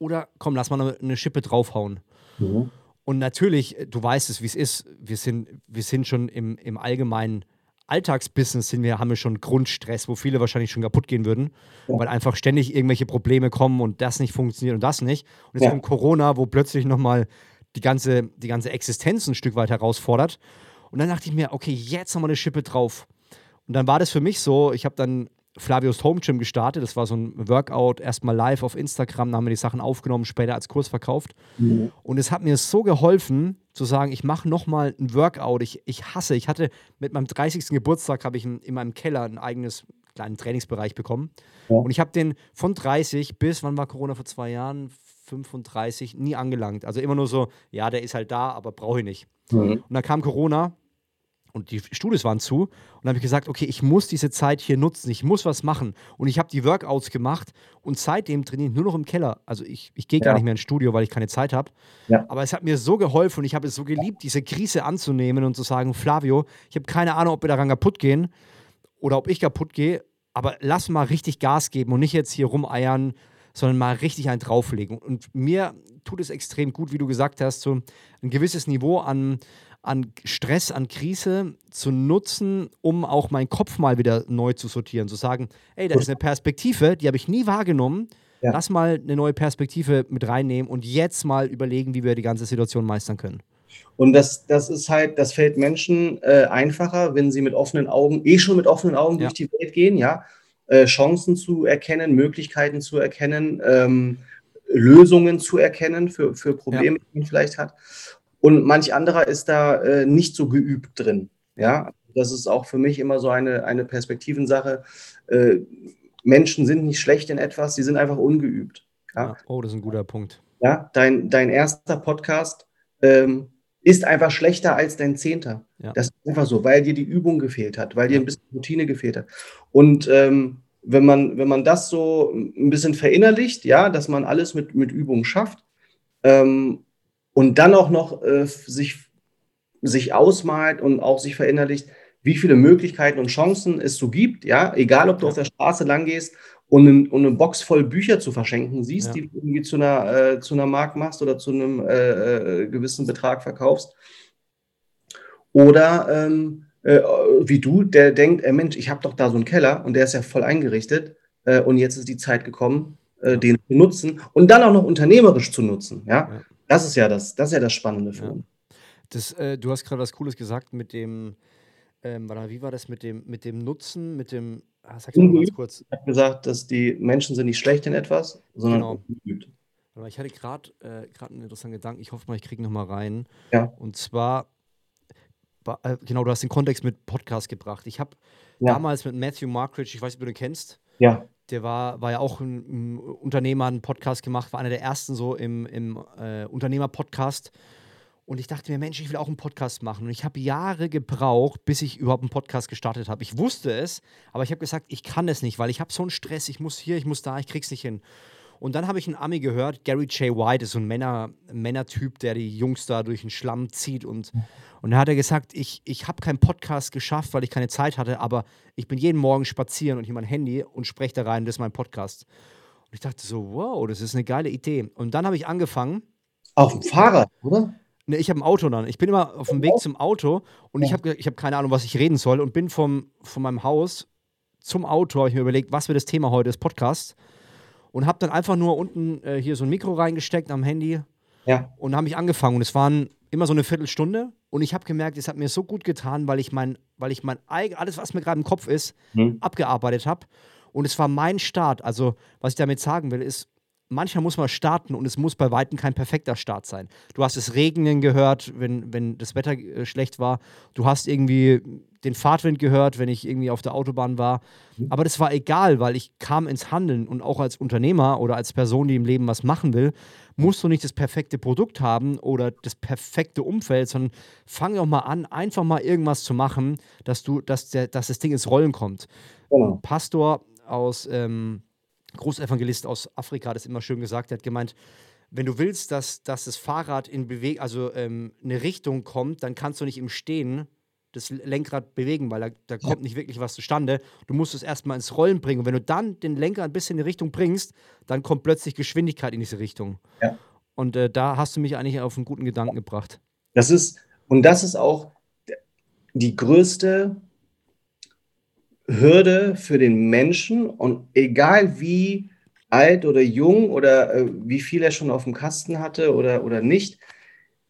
oder komm, lass mal eine, eine Schippe draufhauen. Mhm. Und natürlich, du weißt es, wie es ist. Wir sind, wir sind schon im, im Allgemeinen Alltagsbusiness sind wir, haben wir schon Grundstress, wo viele wahrscheinlich schon kaputt gehen würden, ja. weil einfach ständig irgendwelche Probleme kommen und das nicht funktioniert und das nicht. Und jetzt ja. kommt Corona, wo plötzlich nochmal die ganze, die ganze Existenz ein Stück weit herausfordert. Und dann dachte ich mir, okay, jetzt nochmal eine Schippe drauf. Und dann war das für mich so, ich habe dann Flavius Home Gym gestartet. Das war so ein Workout, erstmal live auf Instagram, da haben wir die Sachen aufgenommen, später als Kurs verkauft. Mhm. Und es hat mir so geholfen, zu sagen, ich mache nochmal ein Workout. Ich, ich hasse, ich hatte mit meinem 30. Geburtstag, habe ich in, in meinem Keller ein eigenes kleinen Trainingsbereich bekommen. Ja. Und ich habe den von 30 bis, wann war Corona vor zwei Jahren? 35 nie angelangt. Also immer nur so, ja, der ist halt da, aber brauche ich nicht. Mhm. Und dann kam Corona und die Studios waren zu. Und dann habe ich gesagt, okay, ich muss diese Zeit hier nutzen, ich muss was machen. Und ich habe die Workouts gemacht und seitdem trainiere ich nur noch im Keller. Also ich, ich gehe ja. gar nicht mehr ins Studio, weil ich keine Zeit habe. Ja. Aber es hat mir so geholfen und ich habe es so geliebt, diese Krise anzunehmen und zu sagen, Flavio, ich habe keine Ahnung, ob wir daran kaputt gehen oder ob ich kaputt gehe, aber lass mal richtig Gas geben und nicht jetzt hier rumeiern, sondern mal richtig einen drauflegen. Und mir tut es extrem gut, wie du gesagt hast, so ein gewisses Niveau an, an Stress, an Krise zu nutzen, um auch meinen Kopf mal wieder neu zu sortieren. Zu sagen, ey, da ist eine Perspektive, die habe ich nie wahrgenommen. Ja. Lass mal eine neue Perspektive mit reinnehmen und jetzt mal überlegen, wie wir die ganze Situation meistern können. Und das, das ist halt, das fällt Menschen äh, einfacher, wenn sie mit offenen Augen, eh schon mit offenen Augen ja. durch die Welt gehen, ja. Äh, Chancen zu erkennen, Möglichkeiten zu erkennen, ähm, Lösungen zu erkennen für, für Probleme, ja. die man vielleicht hat. Und manch anderer ist da äh, nicht so geübt drin. Ja, das ist auch für mich immer so eine, eine Perspektivensache. Äh, Menschen sind nicht schlecht in etwas, sie sind einfach ungeübt. Ja? Oh, das ist ein guter Punkt. Ja, dein, dein erster Podcast ähm, ist einfach schlechter als dein zehnter. Ja. Das ist einfach so, weil dir die Übung gefehlt hat, weil dir ein bisschen Routine gefehlt hat. Und ähm, wenn, man, wenn man das so ein bisschen verinnerlicht, ja, dass man alles mit, mit Übung schafft, ähm, und dann auch noch äh, sich, sich ausmalt und auch sich verinnerlicht, wie viele Möglichkeiten und Chancen es so gibt, ja, egal ob du auf der Straße lang gehst und, ein, und eine Box voll Bücher zu verschenken siehst, ja. die du irgendwie zu einer, äh, zu einer Mark machst oder zu einem äh, äh gewissen Betrag verkaufst. Oder ähm, äh, wie du, der denkt, äh, Mensch, ich habe doch da so einen Keller und der ist ja voll eingerichtet und jetzt ist die Zeit gekommen, den zu nutzen und dann auch noch unternehmerisch zu nutzen. Ja? ja. Das ist ja das, das ist ja das Spannende für ja. uns. Das, äh, du hast gerade was Cooles gesagt mit dem, ähm, wie war das mit dem, mit dem Nutzen, mit dem, ah, sag mal ganz kurz. Ich habe gesagt, dass die Menschen sind nicht schlecht in etwas, sondern genau. ungeübt. Ich hatte gerade äh, einen interessanten Gedanken, ich hoffe mal, ich kriege nochmal rein. Ja. Und zwar, äh, genau, du hast den Kontext mit Podcast gebracht. Ich habe ja. damals mit Matthew Markridge, ich weiß nicht, ob du den kennst. Ja der war, war ja auch ein, ein Unternehmer, hat einen Podcast gemacht, war einer der ersten so im, im äh, Unternehmer-Podcast. Und ich dachte mir, Mensch, ich will auch einen Podcast machen. Und ich habe Jahre gebraucht, bis ich überhaupt einen Podcast gestartet habe. Ich wusste es, aber ich habe gesagt, ich kann es nicht, weil ich habe so einen Stress. Ich muss hier, ich muss da, ich krieg's nicht hin. Und dann habe ich einen Ami gehört, Gary J. White ist so ein Männer, Männertyp, der die Jungs da durch den Schlamm zieht. Und, und da hat er gesagt, ich, ich habe keinen Podcast geschafft, weil ich keine Zeit hatte, aber ich bin jeden Morgen spazieren und hier mein Handy und spreche da rein, das ist mein Podcast. Und ich dachte so, wow, das ist eine geile Idee. Und dann habe ich angefangen. Auf dem Fahrrad, oder? Ne, ich habe ein Auto dann. Ich bin immer auf dem Weg zum Auto und ich habe ich hab keine Ahnung, was ich reden soll und bin vom, von meinem Haus zum Auto, habe ich mir überlegt, was wird das Thema heute des Podcasts und habe dann einfach nur unten äh, hier so ein Mikro reingesteckt am Handy ja. und habe mich angefangen. Und es waren immer so eine Viertelstunde und ich habe gemerkt, es hat mir so gut getan, weil ich mein, weil ich mein alles, was mir gerade im Kopf ist, hm. abgearbeitet habe. Und es war mein Start. Also, was ich damit sagen will, ist, manchmal muss man starten und es muss bei Weitem kein perfekter Start sein. Du hast es regnen gehört, wenn, wenn das Wetter äh, schlecht war. Du hast irgendwie den Fahrtwind gehört, wenn ich irgendwie auf der Autobahn war. Mhm. Aber das war egal, weil ich kam ins Handeln und auch als Unternehmer oder als Person, die im Leben was machen will, musst du nicht das perfekte Produkt haben oder das perfekte Umfeld, sondern fang doch mal an, einfach mal irgendwas zu machen, dass du, dass, der, dass das Ding ins Rollen kommt. Genau. Pastor aus ähm, Großevangelist aus Afrika hat es immer schön gesagt, er hat gemeint, wenn du willst, dass, dass das Fahrrad in Beweg also ähm, eine Richtung kommt, dann kannst du nicht im Stehen das Lenkrad bewegen, weil da, da kommt ja. nicht wirklich was zustande. Du musst es erstmal ins Rollen bringen. Und wenn du dann den Lenker ein bisschen in die Richtung bringst, dann kommt plötzlich Geschwindigkeit in diese Richtung. Ja. Und äh, da hast du mich eigentlich auf einen guten Gedanken gebracht. Das ist, und das ist auch die größte Hürde für den Menschen und egal wie alt oder jung oder äh, wie viel er schon auf dem Kasten hatte oder, oder nicht,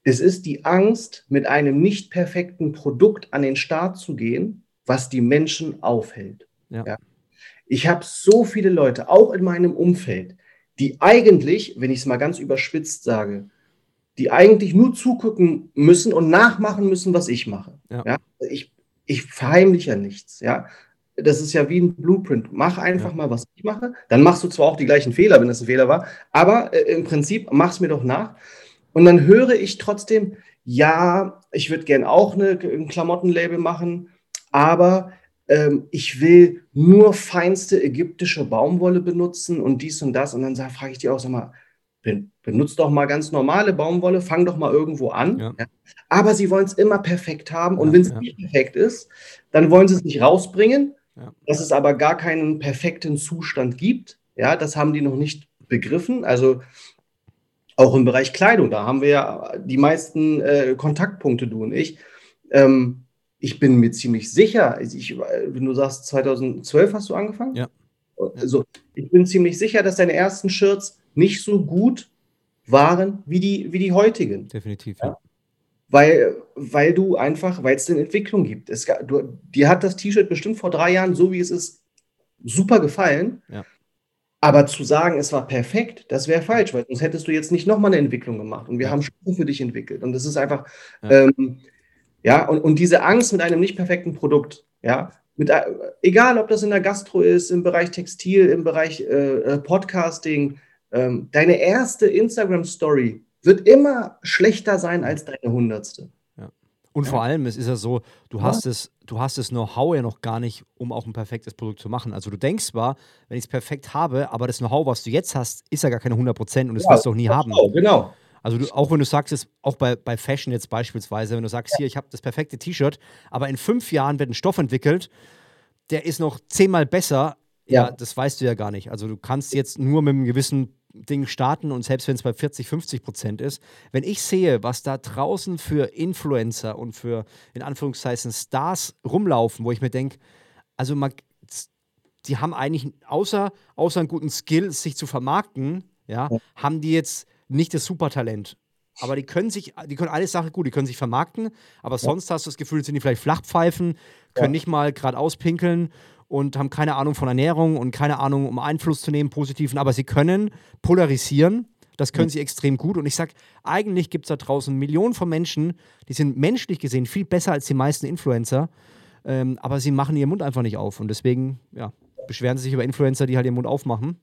es ist die Angst, mit einem nicht perfekten Produkt an den Start zu gehen, was die Menschen aufhält. Ja. Ja. Ich habe so viele Leute, auch in meinem Umfeld, die eigentlich, wenn ich es mal ganz überspitzt sage, die eigentlich nur zugucken müssen und nachmachen müssen, was ich mache. Ja. ja? Ich, ich verheimliche ja nichts. Ja? Das ist ja wie ein Blueprint. Mach einfach ja. mal, was ich mache. Dann machst du zwar auch die gleichen Fehler, wenn das ein Fehler war, aber äh, im Prinzip mach es mir doch nach. Und dann höre ich trotzdem, ja, ich würde gern auch eine, ein Klamottenlabel machen, aber ähm, ich will nur feinste ägyptische Baumwolle benutzen und dies und das. Und dann frage ich die auch, sag mal, benutzt doch mal ganz normale Baumwolle, fang doch mal irgendwo an. Ja. Ja. Aber sie wollen es immer perfekt haben. Und ja, wenn es nicht perfekt ist, dann wollen sie es nicht rausbringen. Dass es aber gar keinen perfekten Zustand gibt. Ja, das haben die noch nicht begriffen. Also auch im Bereich Kleidung, da haben wir ja die meisten äh, Kontaktpunkte, du und ich. Ähm, ich bin mir ziemlich sicher, also ich, wenn du sagst, 2012 hast du angefangen? Ja. Also, ich bin ziemlich sicher, dass deine ersten Shirts nicht so gut waren wie die, wie die heutigen. Definitiv, ja. ja. Weil, weil du einfach, weil es eine Entwicklung gibt. Es, du, dir hat das T-Shirt bestimmt vor drei Jahren, so wie es ist, super gefallen. Ja. Aber zu sagen, es war perfekt, das wäre falsch, weil sonst hättest du jetzt nicht nochmal eine Entwicklung gemacht. Und wir ja. haben Stufen für dich entwickelt. Und das ist einfach, ja, ähm, ja und, und diese Angst mit einem nicht perfekten Produkt, ja, mit, äh, egal ob das in der Gastro ist, im Bereich Textil, im Bereich äh, äh, Podcasting, ähm, deine erste Instagram-Story wird immer schlechter sein als deine hundertste. Und ja. vor allem, es ist ja so, du ja. hast es, du hast das Know-how ja noch gar nicht, um auch ein perfektes Produkt zu machen. Also du denkst zwar, wenn ich es perfekt habe, aber das Know-how, was du jetzt hast, ist ja gar keine 100 Prozent und das ja, wirst du auch nie haben. Genau. Also du, auch wenn du sagst, es, auch bei, bei Fashion jetzt beispielsweise, wenn du sagst, hier, ich habe das perfekte T-Shirt, aber in fünf Jahren wird ein Stoff entwickelt, der ist noch zehnmal besser, ja. das weißt du ja gar nicht. Also du kannst jetzt nur mit einem gewissen Ding starten und selbst wenn es bei 40, 50 Prozent ist, wenn ich sehe, was da draußen für Influencer und für in Anführungszeichen Stars rumlaufen, wo ich mir denke, also man, die haben eigentlich außer, außer einen guten Skill, sich zu vermarkten, ja, ja. haben die jetzt nicht das Supertalent. Aber die können sich, die können alles Sachen gut, die können sich vermarkten, aber ja. sonst hast du das Gefühl, sind die vielleicht Flachpfeifen, können nicht mal gerade auspinkeln und haben keine Ahnung von Ernährung und keine Ahnung, um Einfluss zu nehmen, positiven, aber sie können polarisieren. Das können mhm. sie extrem gut. Und ich sage, eigentlich gibt es da draußen Millionen von Menschen, die sind menschlich gesehen viel besser als die meisten Influencer, ähm, aber sie machen ihren Mund einfach nicht auf. Und deswegen, ja, beschweren sie sich über Influencer, die halt ihren Mund aufmachen.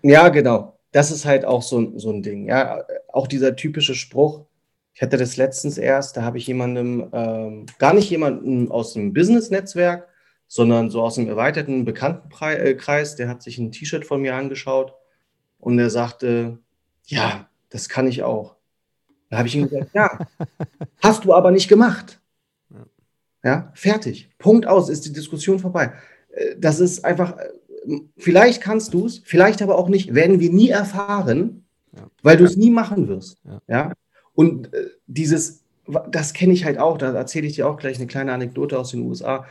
Ja, genau. Das ist halt auch so, so ein Ding. Ja, auch dieser typische Spruch. Ich hatte das letztens erst, da habe ich jemandem, ähm, gar nicht jemanden aus dem Business-Netzwerk, sondern so aus dem erweiterten Bekanntenkreis, der hat sich ein T-Shirt von mir angeschaut und der sagte, ja, das kann ich auch. Da habe ich ihm gesagt, ja, hast du aber nicht gemacht. Ja, fertig. Punkt aus, ist die Diskussion vorbei. Äh, das ist einfach, äh, vielleicht kannst du es, vielleicht aber auch nicht, werden wir nie erfahren, ja. weil du es nie machen wirst. Ja. ja? Und äh, dieses, das kenne ich halt auch, da erzähle ich dir auch gleich eine kleine Anekdote aus den USA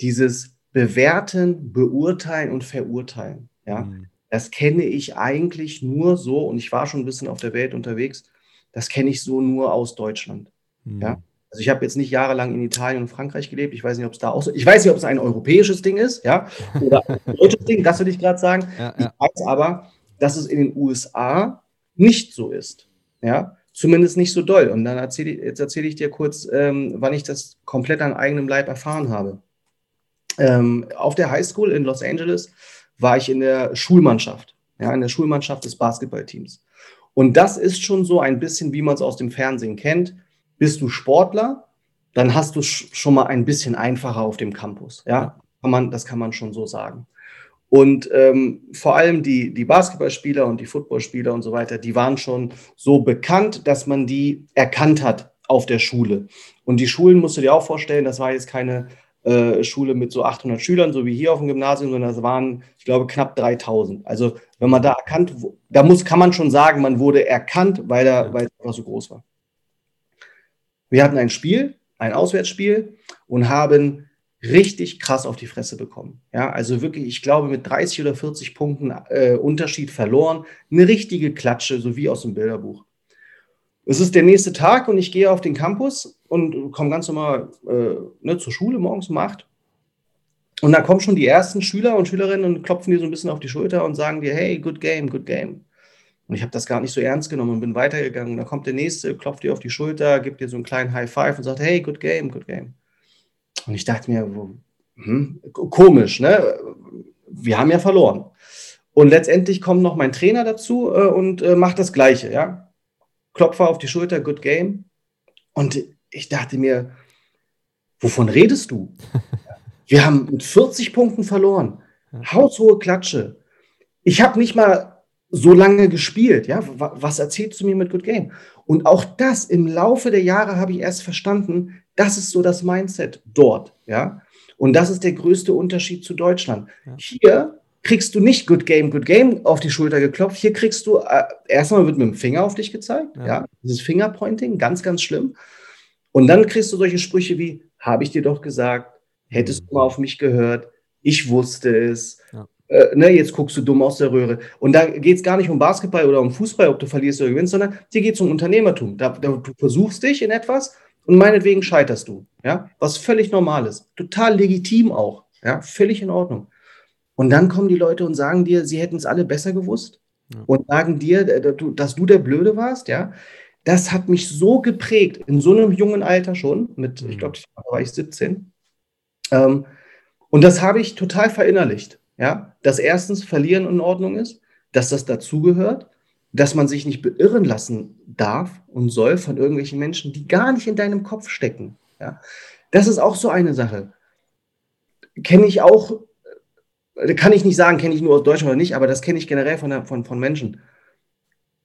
dieses Bewerten, Beurteilen und Verurteilen. Ja, mhm. das kenne ich eigentlich nur so, und ich war schon ein bisschen auf der Welt unterwegs, das kenne ich so nur aus Deutschland. Mhm. Ja, also ich habe jetzt nicht jahrelang in Italien und Frankreich gelebt. Ich weiß nicht, ob es da auch so, ich weiß nicht, ob es ein europäisches Ding ist, ja, oder ein deutsches Ding, das würde ich gerade sagen. Ja, ja. Ich weiß aber, dass es in den USA nicht so ist. Ja, zumindest nicht so doll. Und dann erzähle ich, jetzt erzähle ich dir kurz, ähm, wann ich das komplett an eigenem Leib erfahren habe. Ähm, auf der Highschool in Los Angeles war ich in der Schulmannschaft, ja, in der Schulmannschaft des Basketballteams. Und das ist schon so ein bisschen, wie man es aus dem Fernsehen kennt. Bist du Sportler, dann hast du schon mal ein bisschen einfacher auf dem Campus. Ja, kann man, das kann man schon so sagen. Und ähm, vor allem die, die Basketballspieler und die Footballspieler und so weiter, die waren schon so bekannt, dass man die erkannt hat auf der Schule. Und die Schulen musst du dir auch vorstellen, das war jetzt keine äh, Schule mit so 800 Schülern, so wie hier auf dem Gymnasium, sondern das waren, ich glaube, knapp 3000. Also wenn man da erkannt, da muss, kann man schon sagen, man wurde erkannt, weil, er, weil es einfach so groß war. Wir hatten ein Spiel, ein Auswärtsspiel und haben richtig krass auf die Fresse bekommen. Ja, also wirklich, ich glaube, mit 30 oder 40 Punkten äh, Unterschied verloren. Eine richtige Klatsche, so wie aus dem Bilderbuch. Es ist der nächste Tag und ich gehe auf den Campus und komme ganz normal äh, ne, zur Schule morgens um acht. Und dann kommen schon die ersten Schüler und Schülerinnen und klopfen dir so ein bisschen auf die Schulter und sagen dir, hey, good game, good game. Und ich habe das gar nicht so ernst genommen und bin weitergegangen. Dann kommt der nächste, klopft dir auf die Schulter, gibt dir so einen kleinen High Five und sagt, hey, good game, good game. Und ich dachte mir, hm, komisch, ne? Wir haben ja verloren. Und letztendlich kommt noch mein Trainer dazu äh, und äh, macht das Gleiche, ja. Klopfer auf die Schulter, good game. Und ich dachte mir, wovon redest du? Wir haben mit 40 Punkten verloren. Haushohe Klatsche. Ich habe nicht mal so lange gespielt. Ja, was erzählst du mir mit Good Game? Und auch das im Laufe der Jahre habe ich erst verstanden, das ist so das Mindset dort. Ja, und das ist der größte Unterschied zu Deutschland. Ja. Hier kriegst du nicht Good Game, Good Game auf die Schulter geklopft. Hier kriegst du, äh, erstmal wird mit dem Finger auf dich gezeigt. Ja, ja dieses Fingerpointing, ganz, ganz schlimm. Und dann kriegst du solche Sprüche wie, habe ich dir doch gesagt, hättest du mal auf mich gehört, ich wusste es. Ja. Äh, ne, jetzt guckst du dumm aus der Röhre. Und da geht es gar nicht um Basketball oder um Fußball, ob du verlierst oder gewinnst, sondern hier geht es um Unternehmertum. Da, da, du versuchst dich in etwas und meinetwegen scheiterst du. Ja? Was völlig normal ist. Total legitim auch. Ja? Völlig in Ordnung. Und dann kommen die Leute und sagen dir, sie hätten es alle besser gewusst ja. und sagen dir, äh, dass du der Blöde warst. Ja? Das hat mich so geprägt, in so einem jungen Alter schon, mit, mhm. ich glaube, da war ich 17. Ähm, und das habe ich total verinnerlicht. Ja? Dass erstens Verlieren in Ordnung ist, dass das dazugehört, dass man sich nicht beirren lassen darf und soll von irgendwelchen Menschen, die gar nicht in deinem Kopf stecken. Ja? Das ist auch so eine Sache. Kenne ich auch, äh, kann ich nicht sagen, kenne ich nur aus Deutschland oder nicht, aber das kenne ich generell von, von, von Menschen.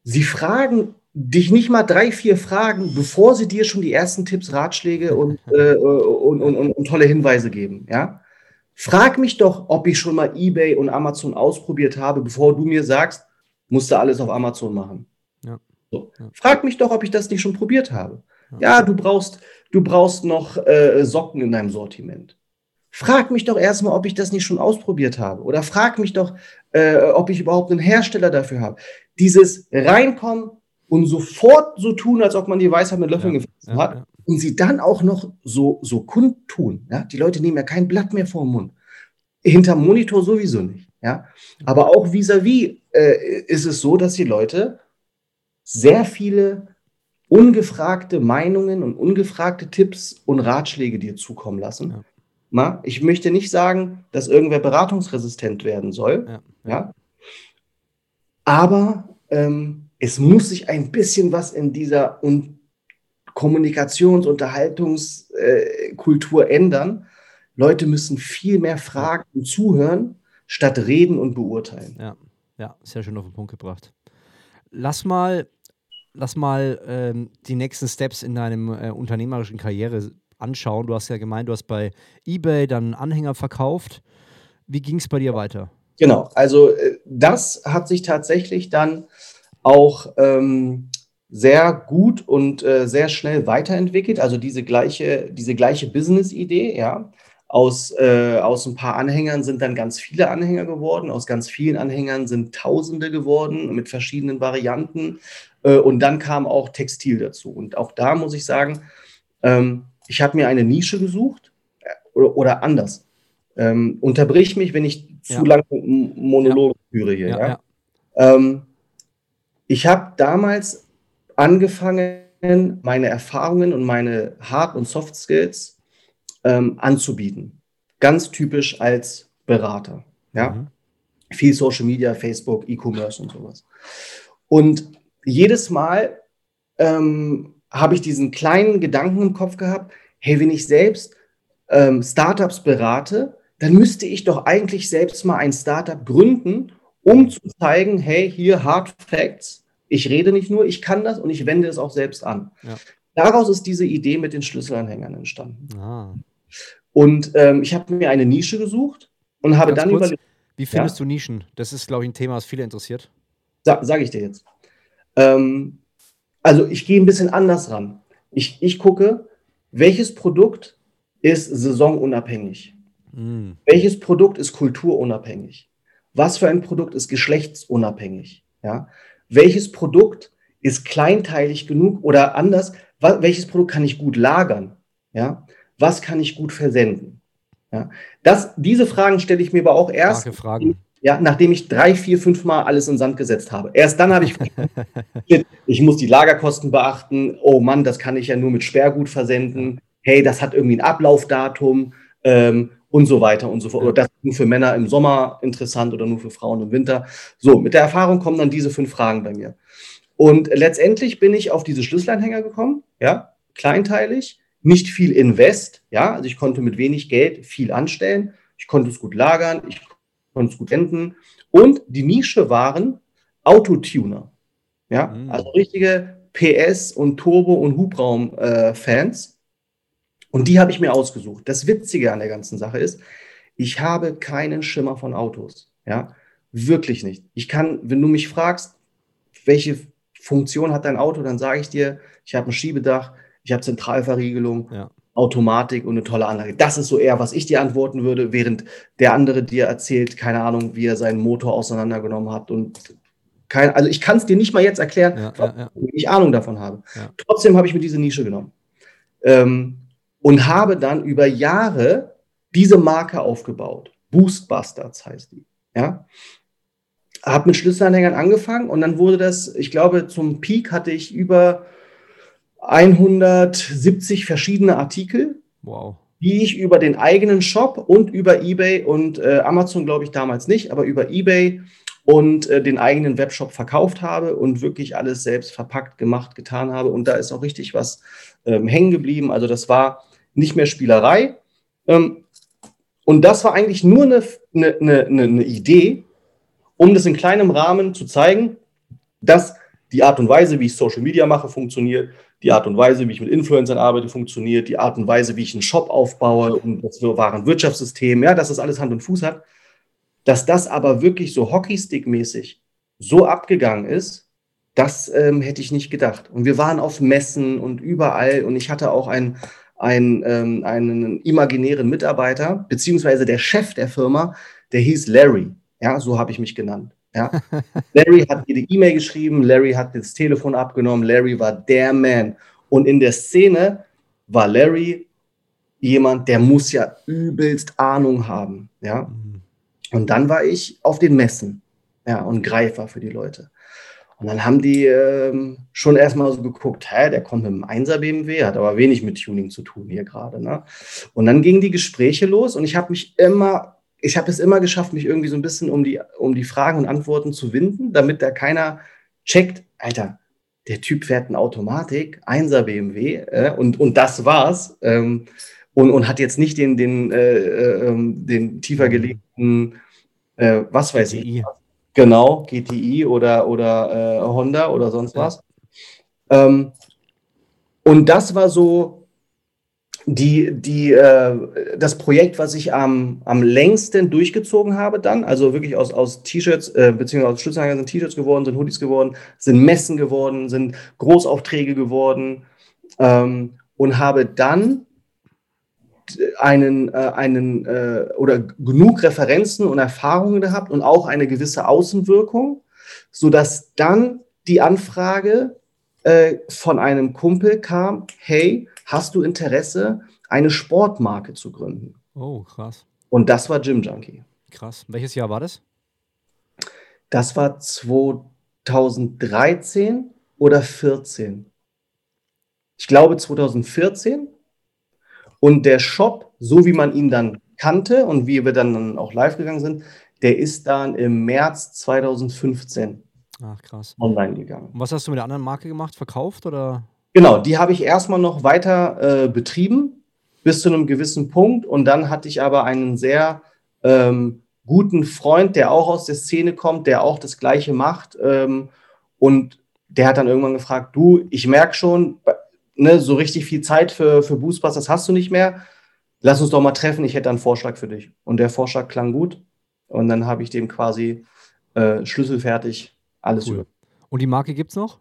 Sie fragen dich nicht mal drei, vier Fragen, bevor sie dir schon die ersten Tipps, Ratschläge und, äh, und, und, und, und, tolle Hinweise geben. Ja? Frag mich doch, ob ich schon mal eBay und Amazon ausprobiert habe, bevor du mir sagst, musst du alles auf Amazon machen. Ja. So. Ja. Frag mich doch, ob ich das nicht schon probiert habe. Ja, ja du brauchst, du brauchst noch äh, Socken in deinem Sortiment. Frag mich doch erstmal, ob ich das nicht schon ausprobiert habe. Oder frag mich doch, äh, ob ich überhaupt einen Hersteller dafür habe. Dieses Reinkommen, und sofort so tun, als ob man die Weisheit mit Löffeln ja, gefressen hat. Ja. Und sie dann auch noch so, so kundtun. Ja? Die Leute nehmen ja kein Blatt mehr vor den Mund. Hinterm Monitor sowieso nicht. Ja? Aber auch vis-à-vis -vis, äh, ist es so, dass die Leute sehr viele ungefragte Meinungen und ungefragte Tipps und Ratschläge dir zukommen lassen. Ja. ich möchte nicht sagen, dass irgendwer beratungsresistent werden soll. Ja. ja. Aber ähm, es muss sich ein bisschen was in dieser Un Kommunikations-, Unterhaltungskultur äh, ändern. Leute müssen viel mehr fragen und zuhören, statt reden und beurteilen. Ja, ja, sehr schön auf den Punkt gebracht. Lass mal, lass mal ähm, die nächsten Steps in deinem äh, unternehmerischen Karriere anschauen. Du hast ja gemeint, du hast bei eBay dann Anhänger verkauft. Wie ging es bei dir weiter? Genau, also äh, das hat sich tatsächlich dann auch ähm, sehr gut und äh, sehr schnell weiterentwickelt. Also diese gleiche, diese gleiche Business-Idee, ja. Aus, äh, aus ein paar Anhängern sind dann ganz viele Anhänger geworden. Aus ganz vielen Anhängern sind Tausende geworden mit verschiedenen Varianten. Äh, und dann kam auch Textil dazu. Und auch da muss ich sagen, ähm, ich habe mir eine Nische gesucht äh, oder, oder anders. Ähm, unterbrich mich, wenn ich ja. zu lange Monologe ja. führe hier. Ja, ja. Ähm, ich habe damals angefangen, meine Erfahrungen und meine Hard- und Soft Skills ähm, anzubieten. Ganz typisch als Berater. Ja? Mhm. Viel Social Media, Facebook, E-Commerce und sowas. Und jedes Mal ähm, habe ich diesen kleinen Gedanken im Kopf gehabt, hey, wenn ich selbst ähm, Startups berate, dann müsste ich doch eigentlich selbst mal ein Startup gründen um zu zeigen, hey, hier Hard Facts, ich rede nicht nur, ich kann das und ich wende es auch selbst an. Ja. Daraus ist diese Idee mit den Schlüsselanhängern entstanden. Ah. Und ähm, ich habe mir eine Nische gesucht und habe Ganz dann überlegt. Wie findest ja? du Nischen? Das ist, glaube ich, ein Thema, was viele interessiert. Sa Sage ich dir jetzt. Ähm, also ich gehe ein bisschen anders ran. Ich, ich gucke, welches Produkt ist saisonunabhängig? Mm. Welches Produkt ist kulturunabhängig? Was für ein Produkt ist geschlechtsunabhängig? Ja? Welches Produkt ist kleinteilig genug oder anders, welches Produkt kann ich gut lagern? Ja? Was kann ich gut versenden? Ja. Das, diese Fragen stelle ich mir aber auch erst. Ja, nachdem ich drei, vier, fünf Mal alles in Sand gesetzt habe. Erst dann habe ich, ich muss die Lagerkosten beachten. Oh Mann, das kann ich ja nur mit Sperrgut versenden. Hey, das hat irgendwie ein Ablaufdatum ähm, und so weiter und so fort. Oder das ist nur für Männer im Sommer interessant oder nur für Frauen im Winter. So, mit der Erfahrung kommen dann diese fünf Fragen bei mir. Und letztendlich bin ich auf diese Schlüsselanhänger gekommen, ja, kleinteilig, nicht viel invest, ja, also ich konnte mit wenig Geld viel anstellen, ich konnte es gut lagern, ich konnte es gut enden. Und die Nische waren Autotuner, ja, mhm. also richtige PS und Turbo- und Hubraum-Fans. Äh, und die habe ich mir ausgesucht. Das Witzige an der ganzen Sache ist, ich habe keinen Schimmer von Autos, ja, wirklich nicht. Ich kann, wenn du mich fragst, welche Funktion hat dein Auto, dann sage ich dir, ich habe ein Schiebedach, ich habe Zentralverriegelung, ja. Automatik und eine tolle Anlage. Das ist so eher, was ich dir antworten würde, während der andere dir erzählt, keine Ahnung, wie er seinen Motor auseinandergenommen hat und kein, also ich kann es dir nicht mal jetzt erklären, ja, ja, weil ich Ahnung davon habe. Trotzdem habe ich mir diese Nische genommen ähm, und habe dann über Jahre diese Marke aufgebaut. Boostbusters heißt die. Ja, habe mit Schlüsselanhängern angefangen und dann wurde das, ich glaube, zum Peak hatte ich über 170 verschiedene Artikel, wow. die ich über den eigenen Shop und über eBay und äh, Amazon, glaube ich, damals nicht, aber über eBay und äh, den eigenen Webshop verkauft habe und wirklich alles selbst verpackt, gemacht, getan habe. Und da ist auch richtig was ähm, hängen geblieben. Also das war nicht mehr Spielerei. Ähm, und das war eigentlich nur eine, eine, eine, eine Idee, um das in kleinem Rahmen zu zeigen, dass die Art und Weise, wie ich Social Media mache, funktioniert, die Art und Weise, wie ich mit Influencern arbeite, funktioniert, die Art und Weise, wie ich einen Shop aufbaue und das Wirtschaftssystem, ja, dass das alles Hand und Fuß hat, dass das aber wirklich so Hockeystick-mäßig so abgegangen ist, das ähm, hätte ich nicht gedacht. Und wir waren auf Messen und überall und ich hatte auch ein, ein, ähm, einen imaginären Mitarbeiter, beziehungsweise der Chef der Firma, der hieß Larry. Ja, so habe ich mich genannt. Ja. Larry hat jede E-Mail geschrieben, Larry hat das Telefon abgenommen, Larry war der Man. Und in der Szene war Larry jemand, der muss ja übelst Ahnung haben. Ja. Mhm. Und dann war ich auf den Messen ja, und Greifer für die Leute. Und dann haben die ähm, schon erstmal so geguckt, hä, der kommt mit einem 1er BMW, hat aber wenig mit Tuning zu tun hier gerade. Ne? Und dann gingen die Gespräche los und ich habe mich immer ich habe es immer geschafft, mich irgendwie so ein bisschen um die, um die Fragen und Antworten zu winden, damit da keiner checkt, Alter, der Typ fährt eine Automatik, 1er BMW äh, und, und das war's. Ähm, und, und hat jetzt nicht den, den, äh, äh, den tiefer gelegten, äh, was weiß ich. Genau, GTI oder, oder äh, Honda oder sonst was. Ähm, und das war so, die, die, äh, das Projekt, was ich am, am längsten durchgezogen habe dann, also wirklich aus, aus T-Shirts, äh, beziehungsweise aus Schlüsselanhängern sind T-Shirts geworden, sind Hoodies geworden, sind Messen geworden, sind Großaufträge geworden ähm, und habe dann einen, äh, einen äh, oder genug Referenzen und Erfahrungen gehabt und auch eine gewisse Außenwirkung, sodass dann die Anfrage äh, von einem Kumpel kam, hey, hast du Interesse, eine Sportmarke zu gründen? Oh, krass. Und das war Gym Junkie. Krass. Welches Jahr war das? Das war 2013 oder 14. Ich glaube 2014. Und der Shop, so wie man ihn dann kannte und wie wir dann auch live gegangen sind, der ist dann im März 2015 Ach, krass. online gegangen. Und was hast du mit der anderen Marke gemacht? Verkauft oder? Genau, die habe ich erstmal noch weiter äh, betrieben bis zu einem gewissen Punkt. Und dann hatte ich aber einen sehr ähm, guten Freund, der auch aus der Szene kommt, der auch das Gleiche macht. Ähm, und der hat dann irgendwann gefragt, du, ich merke schon, ne, so richtig viel Zeit für, für Boostbusters hast du nicht mehr. Lass uns doch mal treffen, ich hätte einen Vorschlag für dich. Und der Vorschlag klang gut. Und dann habe ich dem quasi äh, schlüsselfertig alles cool. über. Und die Marke gibt es noch?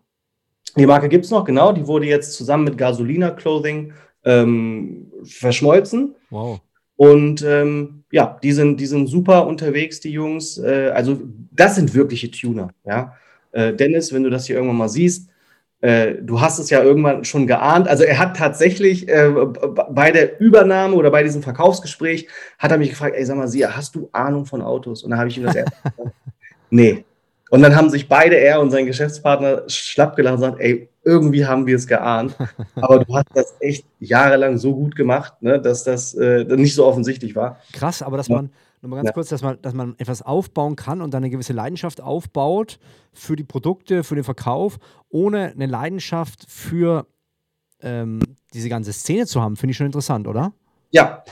Die Marke gibt es noch, genau. Die wurde jetzt zusammen mit Gasolina Clothing ähm, verschmolzen. Wow. Und ähm, ja, die sind, die sind super unterwegs, die Jungs. Äh, also, das sind wirkliche Tuner. Ja? Äh, Dennis, wenn du das hier irgendwann mal siehst, äh, du hast es ja irgendwann schon geahnt. Also er hat tatsächlich äh, bei der Übernahme oder bei diesem Verkaufsgespräch hat er mich gefragt, ey, sag mal, Sia, hast du Ahnung von Autos? Und dann habe ich ihm das erst gesagt, nee. Und dann haben sich beide, er und sein Geschäftspartner, schlapp gelacht und gesagt, ey, irgendwie haben wir es geahnt. Aber du hast das echt jahrelang so gut gemacht, ne, dass das äh, nicht so offensichtlich war. Krass, aber dass man, nochmal ganz ja. kurz, dass man, dass man etwas aufbauen kann und dann eine gewisse Leidenschaft aufbaut für die Produkte, für den Verkauf, ohne eine Leidenschaft für ähm, diese ganze Szene zu haben, finde ich schon interessant, oder? Ja.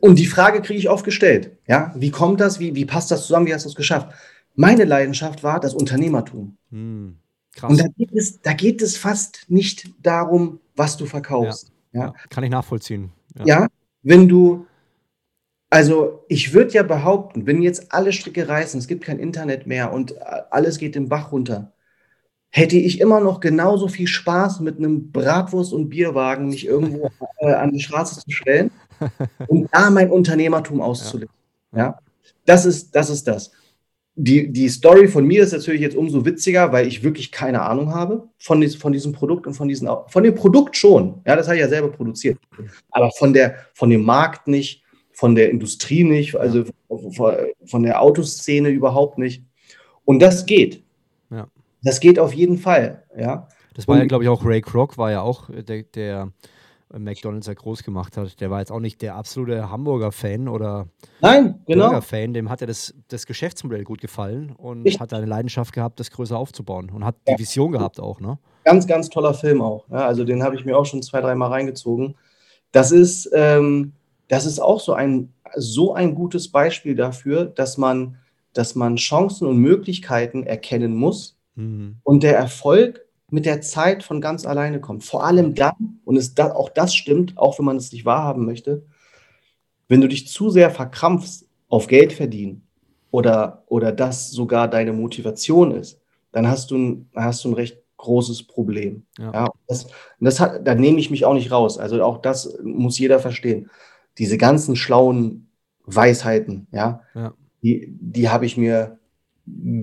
Und die Frage kriege ich oft gestellt. Ja, wie kommt das? Wie, wie passt das zusammen? Wie hast du es geschafft? Meine Leidenschaft war das Unternehmertum. Hm. Krass. Und da geht, es, da geht es fast nicht darum, was du verkaufst. Ja. ja. Kann ich nachvollziehen. Ja, ja wenn du, also ich würde ja behaupten, wenn jetzt alle Stricke reißen, es gibt kein Internet mehr und alles geht den Bach runter, hätte ich immer noch genauso viel Spaß mit einem Bratwurst- und Bierwagen mich irgendwo äh, an die Straße zu stellen und da mein Unternehmertum auszuleben. Ja. ja. Das ist, das ist das die, die Story von mir ist natürlich jetzt umso witziger, weil ich wirklich keine Ahnung habe von, dies, von diesem Produkt und von diesen, von dem Produkt schon. Ja, das habe ich ja selber produziert. Aber von der, von dem Markt nicht, von der Industrie nicht, also von der Autoszene überhaupt nicht. Und das geht. Ja. Das geht auf jeden Fall. Ja. Das war und, ja, glaube ich, auch Ray Kroc, war ja auch der, der McDonalds ja groß gemacht hat. Der war jetzt auch nicht der absolute Hamburger-Fan oder Nein, genau. Burger-Fan. Dem hat ja das, das Geschäftsmodell gut gefallen und ich hat eine Leidenschaft gehabt, das größer aufzubauen und hat ja. die Vision gehabt auch. Ne? Ganz, ganz toller Film auch. Ja, also den habe ich mir auch schon zwei, dreimal reingezogen. Das ist, ähm, das ist auch so ein, so ein gutes Beispiel dafür, dass man, dass man Chancen und Möglichkeiten erkennen muss mhm. und der Erfolg mit der Zeit von ganz alleine kommt. Vor allem dann, und es da, auch das stimmt, auch wenn man es nicht wahrhaben möchte, wenn du dich zu sehr verkrampfst auf Geld verdienen oder, oder das sogar deine Motivation ist, dann hast du ein, hast du ein recht großes Problem. Ja. ja das, das hat, da nehme ich mich auch nicht raus. Also auch das muss jeder verstehen. Diese ganzen schlauen Weisheiten, ja, ja. die, die habe ich mir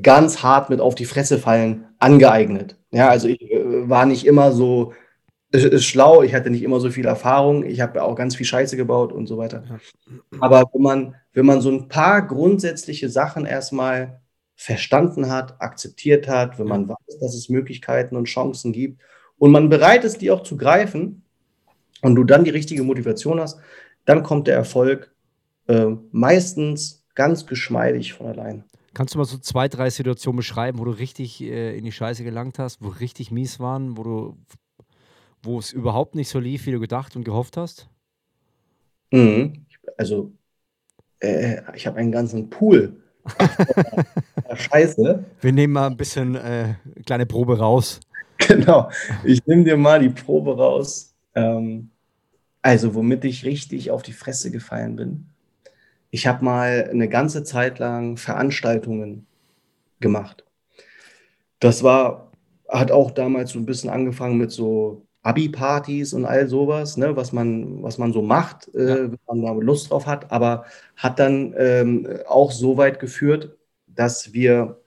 ganz hart mit auf die Fresse fallen angeeignet. Ja, also ich äh, war nicht immer so äh, schlau, ich hatte nicht immer so viel Erfahrung, ich habe auch ganz viel Scheiße gebaut und so weiter. Aber wenn man, wenn man so ein paar grundsätzliche Sachen erstmal verstanden hat, akzeptiert hat, wenn man weiß, dass es Möglichkeiten und Chancen gibt und man bereit ist, die auch zu greifen und du dann die richtige Motivation hast, dann kommt der Erfolg äh, meistens ganz geschmeidig von allein. Kannst du mal so zwei, drei Situationen beschreiben, wo du richtig äh, in die Scheiße gelangt hast, wo richtig mies waren, wo du, wo es überhaupt nicht so lief, wie du gedacht und gehofft hast? Mhm. Also, äh, ich habe einen ganzen Pool. Scheiße. Wir nehmen mal ein bisschen äh, kleine Probe raus. Genau. Ich nehme dir mal die Probe raus. Ähm, also, womit ich richtig auf die Fresse gefallen bin ich habe mal eine ganze Zeit lang Veranstaltungen gemacht. Das war, hat auch damals so ein bisschen angefangen mit so Abi-Partys und all sowas, ne, was, man, was man so macht, äh, ja. wenn man da Lust drauf hat, aber hat dann ähm, auch so weit geführt, dass wir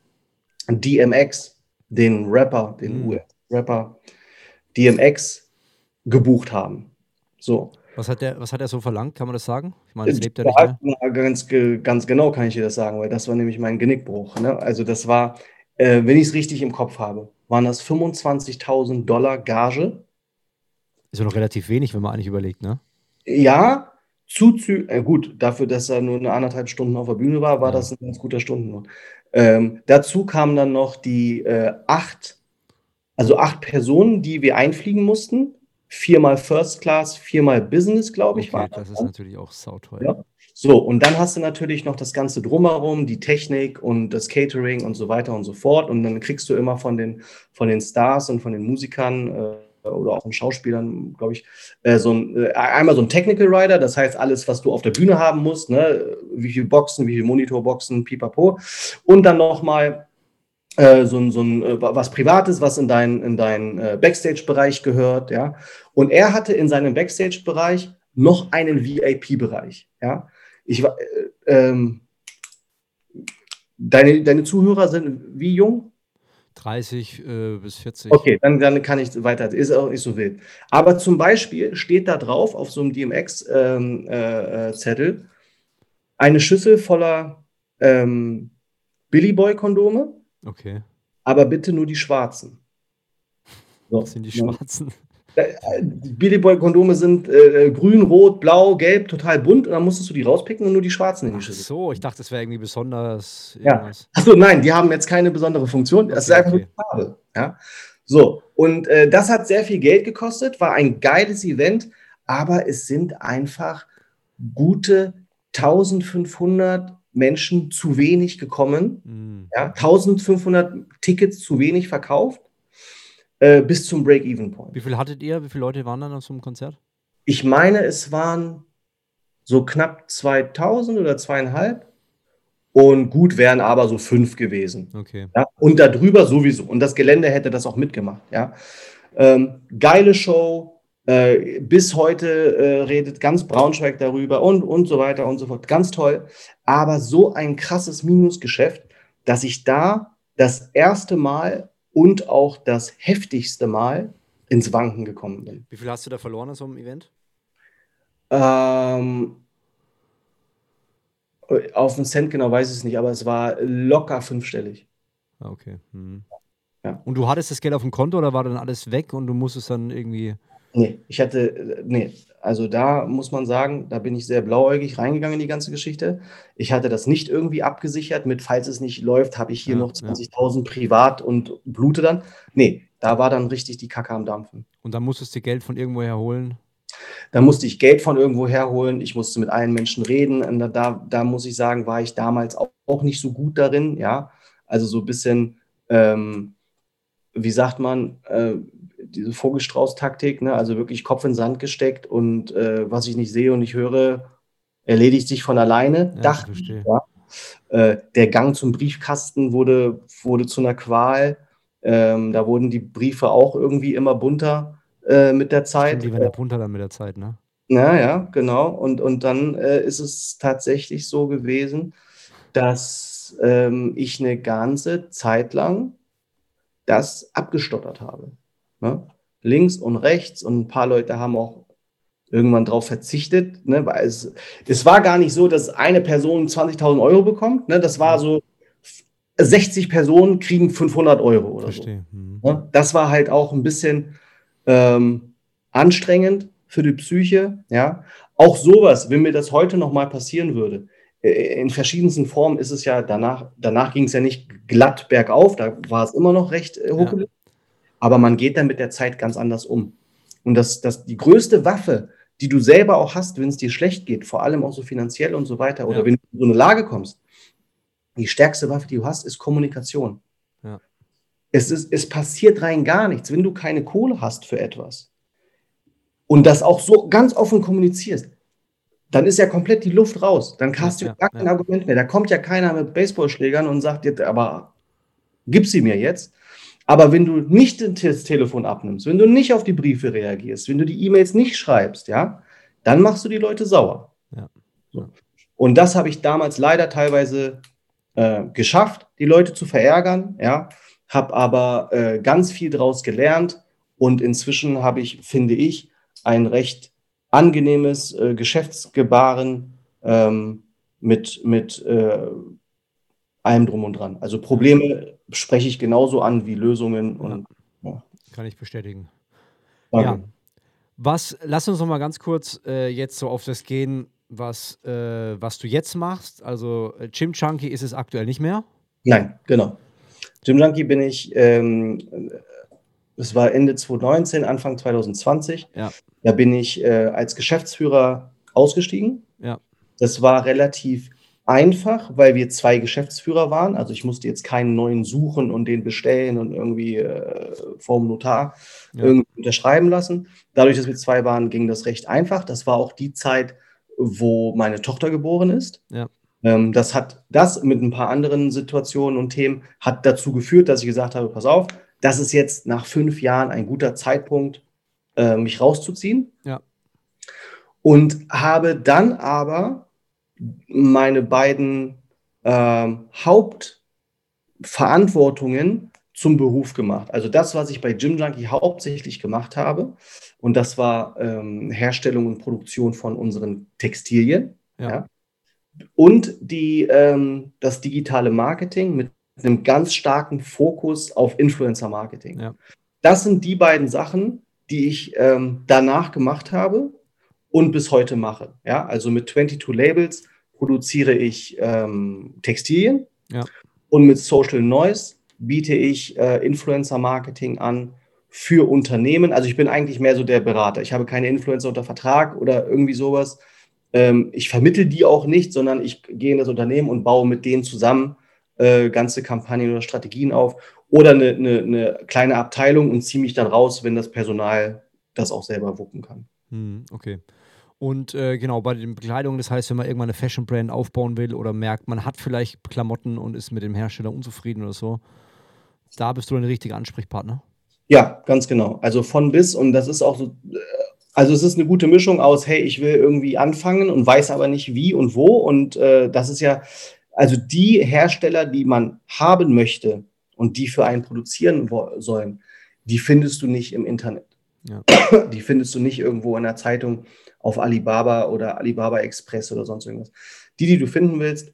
DMX, den Rapper, den mhm. US-Rapper DMX gebucht haben. So. Was hat, der, was hat er so verlangt? Kann man das sagen? Ich meine, das lebt er nicht mehr. Ganz, ganz genau kann ich dir das sagen, weil das war nämlich mein Genickbruch. Ne? Also das war, äh, wenn ich es richtig im Kopf habe, waren das 25.000 Dollar Gage. Ist ja noch relativ wenig, wenn man eigentlich überlegt, ne? Ja, zuzü äh, gut, dafür, dass er nur eine anderthalb Stunden auf der Bühne war, war ja. das ein ganz guter Stundenlohn. Ähm, dazu kamen dann noch die äh, acht, also acht Personen, die wir einfliegen mussten viermal First Class, viermal Business, glaube ich. Okay, war das ist natürlich auch sauteuer. Ja. So, und dann hast du natürlich noch das Ganze drumherum, die Technik und das Catering und so weiter und so fort. Und dann kriegst du immer von den, von den Stars und von den Musikern äh, oder auch von Schauspielern, glaube ich, äh, so ein, äh, einmal so ein Technical Rider, das heißt alles, was du auf der Bühne haben musst, ne? wie viele Boxen, wie viele Monitorboxen, pipapo. Und dann nochmal äh, so ein, so ein äh, was Privates, was in deinen in dein, äh, Backstage-Bereich gehört, ja. Und er hatte in seinem Backstage-Bereich noch einen VIP-Bereich, ja. Ich war, äh, ähm, deine, deine Zuhörer sind wie jung? 30 äh, bis 40. Okay, dann, dann kann ich weiter. Ist auch nicht so wild. Aber zum Beispiel steht da drauf auf so einem DMX-Zettel ähm, äh, äh eine Schüssel voller ähm, Billy Boy-Kondome. Okay. Aber bitte nur die schwarzen. So. Was sind die schwarzen? Billy Boy Kondome sind äh, grün, rot, blau, gelb, total bunt und dann musstest du die rauspicken und nur die schwarzen in die Schüssel. Ach so, ich dachte, das wäre irgendwie besonders. Ja. Achso, nein, die haben jetzt keine besondere Funktion. Das okay, ist einfach okay. Farbe. Ja. So, und äh, das hat sehr viel Geld gekostet, war ein geiles Event, aber es sind einfach gute 1500 Menschen zu wenig gekommen. Mhm. Ja, 1500 Tickets zu wenig verkauft äh, bis zum Break-Even-Point. Wie viel hattet ihr? Wie viele Leute waren dann zum Konzert? Ich meine, es waren so knapp 2000 oder zweieinhalb. Und gut wären aber so fünf gewesen. Okay. Ja? Und darüber sowieso. Und das Gelände hätte das auch mitgemacht. Ja? Ähm, geile Show. Äh, bis heute äh, redet ganz Braunschweig darüber und, und so weiter und so fort. Ganz toll. Aber so ein krasses Minusgeschäft, dass ich da das erste Mal und auch das heftigste Mal ins Wanken gekommen bin. Wie viel hast du da verloren an so einem Event? Ähm, auf den Cent genau weiß ich es nicht, aber es war locker fünfstellig. Ah, okay. Mhm. Ja. Und du hattest das Geld auf dem Konto oder war dann alles weg und du musstest dann irgendwie. Nee, ich hatte, nee, also da muss man sagen, da bin ich sehr blauäugig reingegangen in die ganze Geschichte. Ich hatte das nicht irgendwie abgesichert mit, falls es nicht läuft, habe ich hier ja, noch 20.000 ja. privat und blute dann. Nee, da war dann richtig die Kacke am Dampfen. Und dann musstest du Geld von irgendwo herholen? Da musste ich Geld von irgendwo herholen. Ich musste mit allen Menschen reden. Und da, da muss ich sagen, war ich damals auch, auch nicht so gut darin. Ja, also so ein bisschen, ähm, wie sagt man, äh, diese Vogelstrauß-Taktik, ne? also wirklich Kopf in Sand gesteckt und äh, was ich nicht sehe und nicht höre, erledigt sich von alleine. Ja, dachte ich, ja. Äh, der Gang zum Briefkasten wurde, wurde zu einer Qual. Ähm, da wurden die Briefe auch irgendwie immer bunter äh, mit der Zeit. Stimmt, die werden ja bunter dann mit der Zeit, ne? Ja, ja, genau. Und, und dann äh, ist es tatsächlich so gewesen, dass ähm, ich eine ganze Zeit lang das abgestottert habe. Ne? Links und rechts und ein paar Leute haben auch irgendwann darauf verzichtet, ne? weil es, es war gar nicht so, dass eine Person 20.000 Euro bekommt. Ne? Das war so, 60 Personen kriegen 500 Euro oder Verstehe. so. Mhm. Ne? Das war halt auch ein bisschen ähm, anstrengend für die Psyche. Ja? Auch sowas, wenn mir das heute nochmal passieren würde, äh, in verschiedensten Formen ist es ja danach, danach ging es ja nicht glatt bergauf, da war es immer noch recht äh, Ja. Aber man geht dann mit der Zeit ganz anders um. Und das, das, die größte Waffe, die du selber auch hast, wenn es dir schlecht geht, vor allem auch so finanziell und so weiter, oder ja. wenn du in so eine Lage kommst, die stärkste Waffe, die du hast, ist Kommunikation. Ja. Es, ist, es passiert rein gar nichts, wenn du keine Kohle hast für etwas und das auch so ganz offen kommunizierst, dann ist ja komplett die Luft raus. Dann hast ja, du gar kein. Argument mehr. Da kommt ja keiner mit Baseballschlägern und sagt dir, aber gib sie mir jetzt. Aber wenn du nicht das Telefon abnimmst, wenn du nicht auf die Briefe reagierst, wenn du die E-Mails nicht schreibst, ja, dann machst du die Leute sauer. Ja. So. Und das habe ich damals leider teilweise äh, geschafft, die Leute zu verärgern, ja, habe aber äh, ganz viel daraus gelernt und inzwischen habe ich, finde ich, ein recht angenehmes äh, Geschäftsgebaren ähm, mit, mit äh, allem drum und dran. Also Probleme spreche ich genauso an wie Lösungen. Und, ja. Kann ich bestätigen. Danke. Ja. Was, lass uns noch mal ganz kurz äh, jetzt so auf das gehen, was, äh, was du jetzt machst. Also äh, Gym Junkie ist es aktuell nicht mehr? Nein, genau. Gym Junkie bin ich, ähm, das war Ende 2019, Anfang 2020. Ja. Da bin ich äh, als Geschäftsführer ausgestiegen. Ja. Das war relativ einfach, weil wir zwei Geschäftsführer waren. Also ich musste jetzt keinen neuen suchen und den bestellen und irgendwie äh, vom Notar ja. irgendwie unterschreiben lassen. Dadurch, dass wir zwei waren, ging das recht einfach. Das war auch die Zeit, wo meine Tochter geboren ist. Ja. Ähm, das hat das mit ein paar anderen Situationen und Themen hat dazu geführt, dass ich gesagt habe: Pass auf, das ist jetzt nach fünf Jahren ein guter Zeitpunkt, äh, mich rauszuziehen. Ja. Und habe dann aber meine beiden äh, Hauptverantwortungen zum Beruf gemacht. Also das, was ich bei Gym Junkie hauptsächlich gemacht habe, und das war ähm, Herstellung und Produktion von unseren Textilien. Ja. ja. Und die, ähm, das digitale Marketing mit einem ganz starken Fokus auf Influencer-Marketing. Ja. Das sind die beiden Sachen, die ich ähm, danach gemacht habe und bis heute mache. Ja, also mit 22 Labels produziere ich ähm, Textilien ja. und mit Social Noise biete ich äh, Influencer-Marketing an für Unternehmen. Also ich bin eigentlich mehr so der Berater. Ich habe keine Influencer unter Vertrag oder irgendwie sowas. Ähm, ich vermittel die auch nicht, sondern ich gehe in das Unternehmen und baue mit denen zusammen äh, ganze Kampagnen oder Strategien auf oder eine, eine, eine kleine Abteilung und ziehe mich dann raus, wenn das Personal das auch selber wuppen kann. Hm, okay. Und äh, genau, bei den Bekleidungen, das heißt, wenn man irgendwann eine Fashion-Brand aufbauen will oder merkt, man hat vielleicht Klamotten und ist mit dem Hersteller unzufrieden oder so, da bist du ein richtiger Ansprechpartner. Ja, ganz genau. Also von bis und das ist auch so, äh, also es ist eine gute Mischung aus, hey, ich will irgendwie anfangen und weiß aber nicht wie und wo. Und äh, das ist ja, also die Hersteller, die man haben möchte und die für einen produzieren sollen, die findest du nicht im Internet. Ja. Die findest du nicht irgendwo in der Zeitung auf Alibaba oder Alibaba Express oder sonst irgendwas. Die, die du finden willst,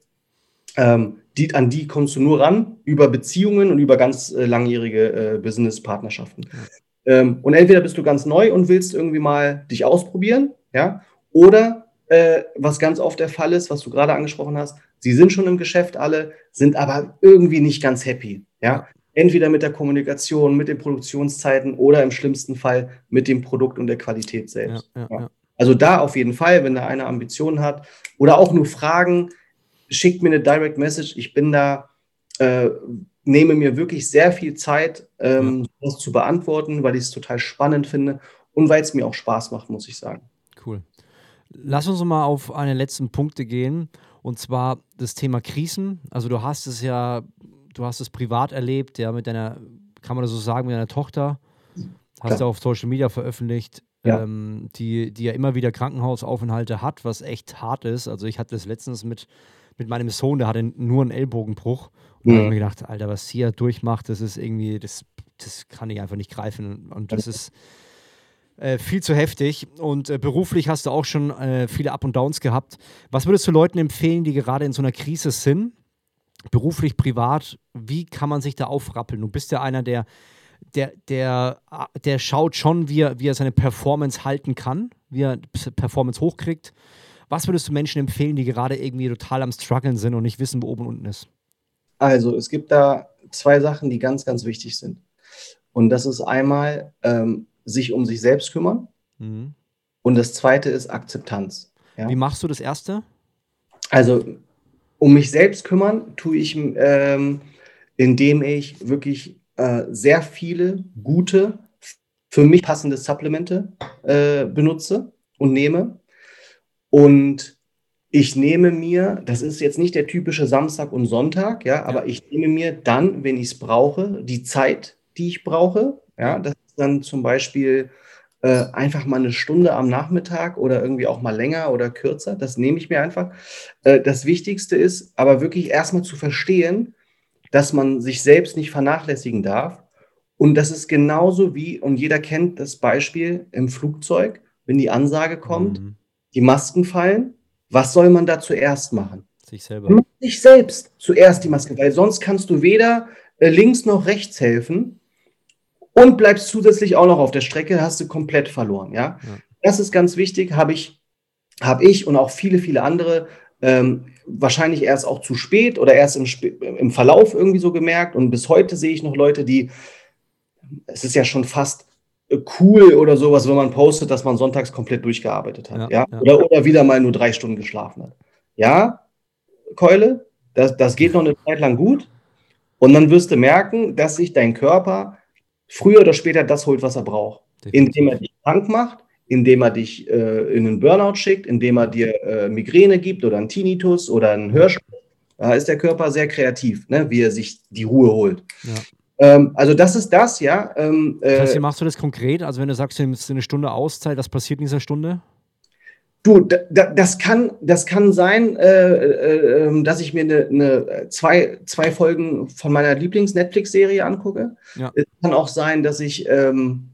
ähm, die, an die kommst du nur ran über Beziehungen und über ganz äh, langjährige äh, Business-Partnerschaften. Ja. Ähm, und entweder bist du ganz neu und willst irgendwie mal dich ausprobieren, ja, oder äh, was ganz oft der Fall ist, was du gerade angesprochen hast, sie sind schon im Geschäft alle, sind aber irgendwie nicht ganz happy, ja. Entweder mit der Kommunikation, mit den Produktionszeiten oder im schlimmsten Fall mit dem Produkt und der Qualität selbst. Ja, ja, also da auf jeden Fall, wenn da einer Ambitionen hat oder auch nur Fragen, schickt mir eine Direct Message. Ich bin da, äh, nehme mir wirklich sehr viel Zeit, ähm, ja. das zu beantworten, weil ich es total spannend finde und weil es mir auch Spaß macht, muss ich sagen. Cool. Lass uns mal auf eine letzten Punkte gehen und zwar das Thema Krisen. Also du hast es ja, du hast es privat erlebt, ja, mit deiner, kann man das so sagen, mit deiner Tochter. Hast du auf Social Media veröffentlicht ja. Ähm, die, die ja immer wieder Krankenhausaufenthalte hat, was echt hart ist. Also ich hatte das letztens mit, mit meinem Sohn, der hatte nur einen Ellbogenbruch. Und mhm. da habe ich mir gedacht, Alter, was sie ja durchmacht, das ist irgendwie, das, das kann ich einfach nicht greifen. Und das ist äh, viel zu heftig. Und äh, beruflich hast du auch schon äh, viele Up und Downs gehabt. Was würdest du Leuten empfehlen, die gerade in so einer Krise sind? Beruflich, privat, wie kann man sich da aufrappeln? Du bist ja einer, der der, der, der schaut schon, wie er, wie er seine Performance halten kann, wie er Performance hochkriegt. Was würdest du Menschen empfehlen, die gerade irgendwie total am struggeln sind und nicht wissen, wo oben und unten ist? Also, es gibt da zwei Sachen, die ganz, ganz wichtig sind. Und das ist einmal ähm, sich um sich selbst kümmern. Mhm. Und das zweite ist Akzeptanz. Ja? Wie machst du das erste? Also, um mich selbst kümmern, tue ich, ähm, indem ich wirklich äh, sehr viele gute, für mich passende Supplemente äh, benutze und nehme. Und ich nehme mir, das ist jetzt nicht der typische Samstag und Sonntag, ja, aber ich nehme mir dann, wenn ich es brauche, die Zeit, die ich brauche. Ja, das ist dann zum Beispiel äh, einfach mal eine Stunde am Nachmittag oder irgendwie auch mal länger oder kürzer. Das nehme ich mir einfach. Äh, das Wichtigste ist aber wirklich erstmal zu verstehen, dass man sich selbst nicht vernachlässigen darf. Und das ist genauso wie, und jeder kennt das Beispiel im Flugzeug, wenn die Ansage kommt, mhm. die Masken fallen, was soll man da zuerst machen? Sich selber. Sich selbst zuerst die Maske, weil sonst kannst du weder äh, links noch rechts helfen und bleibst zusätzlich auch noch auf der Strecke, hast du komplett verloren. Ja, ja. das ist ganz wichtig, habe ich, habe ich und auch viele, viele andere ähm, wahrscheinlich erst auch zu spät oder erst im, im Verlauf irgendwie so gemerkt. Und bis heute sehe ich noch Leute, die, es ist ja schon fast cool oder sowas, wenn man postet, dass man sonntags komplett durchgearbeitet hat. Ja, ja? Oder, oder wieder mal nur drei Stunden geschlafen hat. Ja, Keule, das, das geht noch eine Zeit lang gut. Und dann wirst du merken, dass sich dein Körper früher oder später das holt, was er braucht. Definitiv. Indem er dich krank macht, indem er dich äh, in einen Burnout schickt, indem er dir äh, Migräne gibt oder einen Tinnitus oder einen Hörschmerz. Da ist der Körper sehr kreativ, ne, wie er sich die Ruhe holt. Ja. Ähm, also das ist das, ja. Ähm, das heißt, wie machst du das konkret? Also wenn du sagst, du nimmst eine Stunde Auszeit, was passiert in dieser Stunde? Du, da, das, kann, das kann sein, äh, äh, ähm, dass ich mir eine, eine, zwei, zwei Folgen von meiner Lieblings-Netflix-Serie angucke. Ja. Es kann auch sein, dass ich, ähm,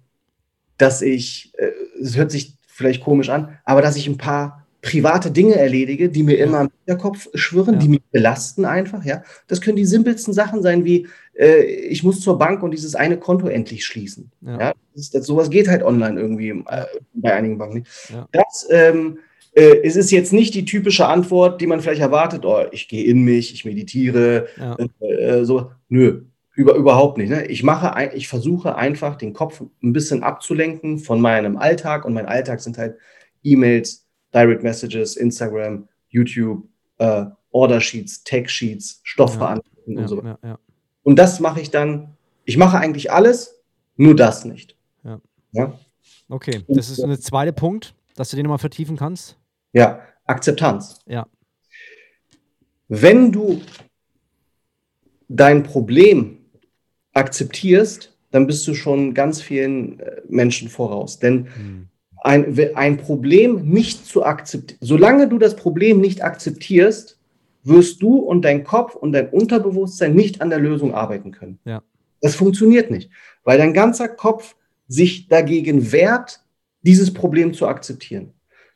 dass ich, äh, es hört sich vielleicht komisch an, aber dass ich ein paar private Dinge erledige, die mir immer im Hinterkopf schwirren, ja. die mich belasten einfach. Ja, das können die simpelsten Sachen sein, wie äh, ich muss zur Bank und dieses eine Konto endlich schließen. Ja, ja das das, sowas geht halt online irgendwie äh, bei einigen Banken. Ja. Das ähm, äh, es ist jetzt nicht die typische Antwort, die man vielleicht erwartet. Oh, ich gehe in mich, ich meditiere, äh, äh, so. Nö, über, überhaupt nicht. Ne? Ich mache, ich versuche einfach den Kopf ein bisschen abzulenken von meinem Alltag und mein Alltag sind halt E-Mails, Direct Messages, Instagram, YouTube, äh, Order Sheets, Tag Sheets, Stoffverantwortung ja, und so. Ja, ja. Und das mache ich dann, ich mache eigentlich alles, nur das nicht. Ja. Okay, das ist der zweite Punkt, dass du den nochmal vertiefen kannst. Ja, Akzeptanz. Ja. Wenn du dein Problem akzeptierst, dann bist du schon ganz vielen äh, Menschen voraus. Denn hm ein, ein Problem nicht zu akzeptieren. Solange du das Problem nicht akzeptierst, wirst du und dein Kopf und dein Unterbewusstsein nicht an der Lösung arbeiten können. Ja. Das funktioniert nicht, weil dein ganzer Kopf sich dagegen wehrt, dieses Problem zu akzeptieren.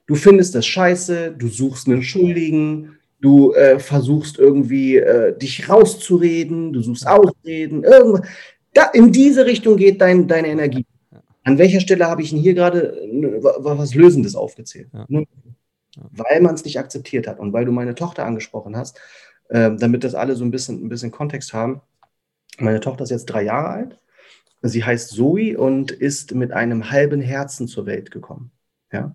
Du findest das scheiße, du suchst einen Schuldigen, du äh, versuchst irgendwie äh, dich rauszureden, du suchst Ausreden, irgendwas. Da, in diese Richtung geht dein, deine Energie. An welcher Stelle habe ich denn hier gerade äh, was Lösendes aufgezählt? Ja. Weil man es nicht akzeptiert hat und weil du meine Tochter angesprochen hast, äh, damit das alle so ein bisschen, ein bisschen Kontext haben. Meine Tochter ist jetzt drei Jahre alt. Sie heißt Zoe und ist mit einem halben Herzen zur Welt gekommen. Ja?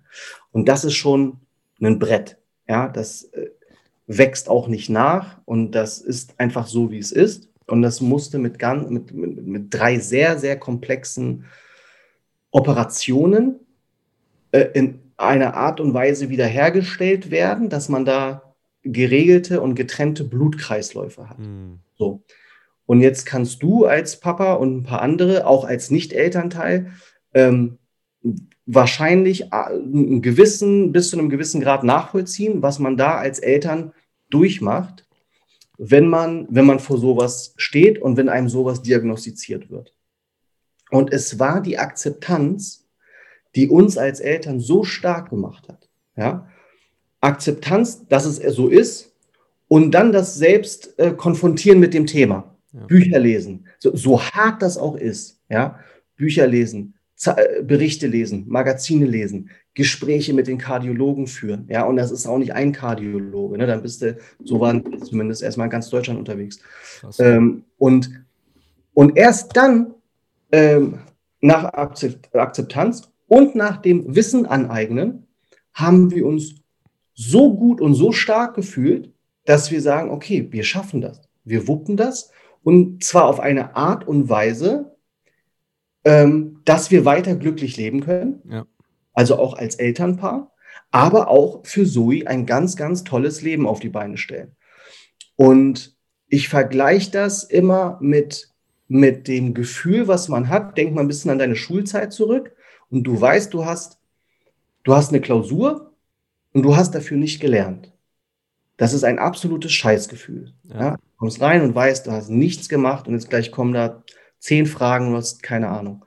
Und das ist schon ein Brett. Ja? Das äh, wächst auch nicht nach und das ist einfach so, wie es ist. Und das musste mit, ganz, mit, mit, mit drei sehr, sehr komplexen Operationen äh, in einer Art und Weise wiederhergestellt werden, dass man da geregelte und getrennte Blutkreisläufe hat. Mhm. So. Und jetzt kannst du als Papa und ein paar andere, auch als Nicht-Elternteil, ähm, wahrscheinlich äh, einen gewissen, bis zu einem gewissen Grad nachvollziehen, was man da als Eltern durchmacht, wenn man, wenn man vor sowas steht und wenn einem sowas diagnostiziert wird. Und es war die Akzeptanz, die uns als Eltern so stark gemacht hat. Ja? Akzeptanz, dass es so ist und dann das selbst äh, konfrontieren mit dem Thema. Ja. Bücher lesen, so, so, hart das auch ist. Ja? Bücher lesen, Berichte lesen, Magazine lesen, Gespräche mit den Kardiologen führen. Ja, und das ist auch nicht ein Kardiologe. Ne? Dann bist du, so waren zumindest erstmal in ganz Deutschland unterwegs. Ähm, und, und erst dann ähm, nach Akzeptanz und nach dem Wissen aneignen, haben wir uns so gut und so stark gefühlt, dass wir sagen, okay, wir schaffen das, wir wuppen das und zwar auf eine Art und Weise, ähm, dass wir weiter glücklich leben können, ja. also auch als Elternpaar, aber auch für Zoe ein ganz, ganz tolles Leben auf die Beine stellen. Und ich vergleiche das immer mit mit dem Gefühl, was man hat, denk mal ein bisschen an deine Schulzeit zurück und du weißt, du hast, du hast eine Klausur und du hast dafür nicht gelernt. Das ist ein absolutes Scheißgefühl. Ja. Ja? Du kommst rein und weißt, du hast nichts gemacht und jetzt gleich kommen da zehn Fragen du hast keine Ahnung.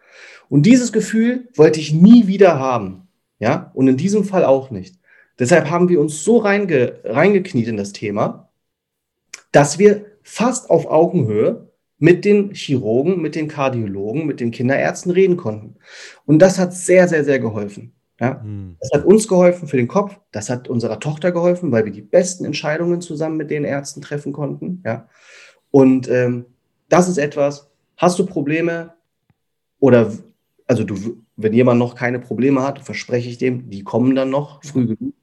Und dieses Gefühl wollte ich nie wieder haben. Ja, und in diesem Fall auch nicht. Deshalb haben wir uns so reinge, reingekniet in das Thema, dass wir fast auf Augenhöhe mit den Chirurgen, mit den Kardiologen, mit den Kinderärzten reden konnten. Und das hat sehr, sehr, sehr geholfen. Ja? Mhm. Das hat uns geholfen für den Kopf, das hat unserer Tochter geholfen, weil wir die besten Entscheidungen zusammen mit den Ärzten treffen konnten. Ja? Und ähm, das ist etwas, hast du Probleme oder also du, wenn jemand noch keine Probleme hat, verspreche ich dem, die kommen dann noch früh genug.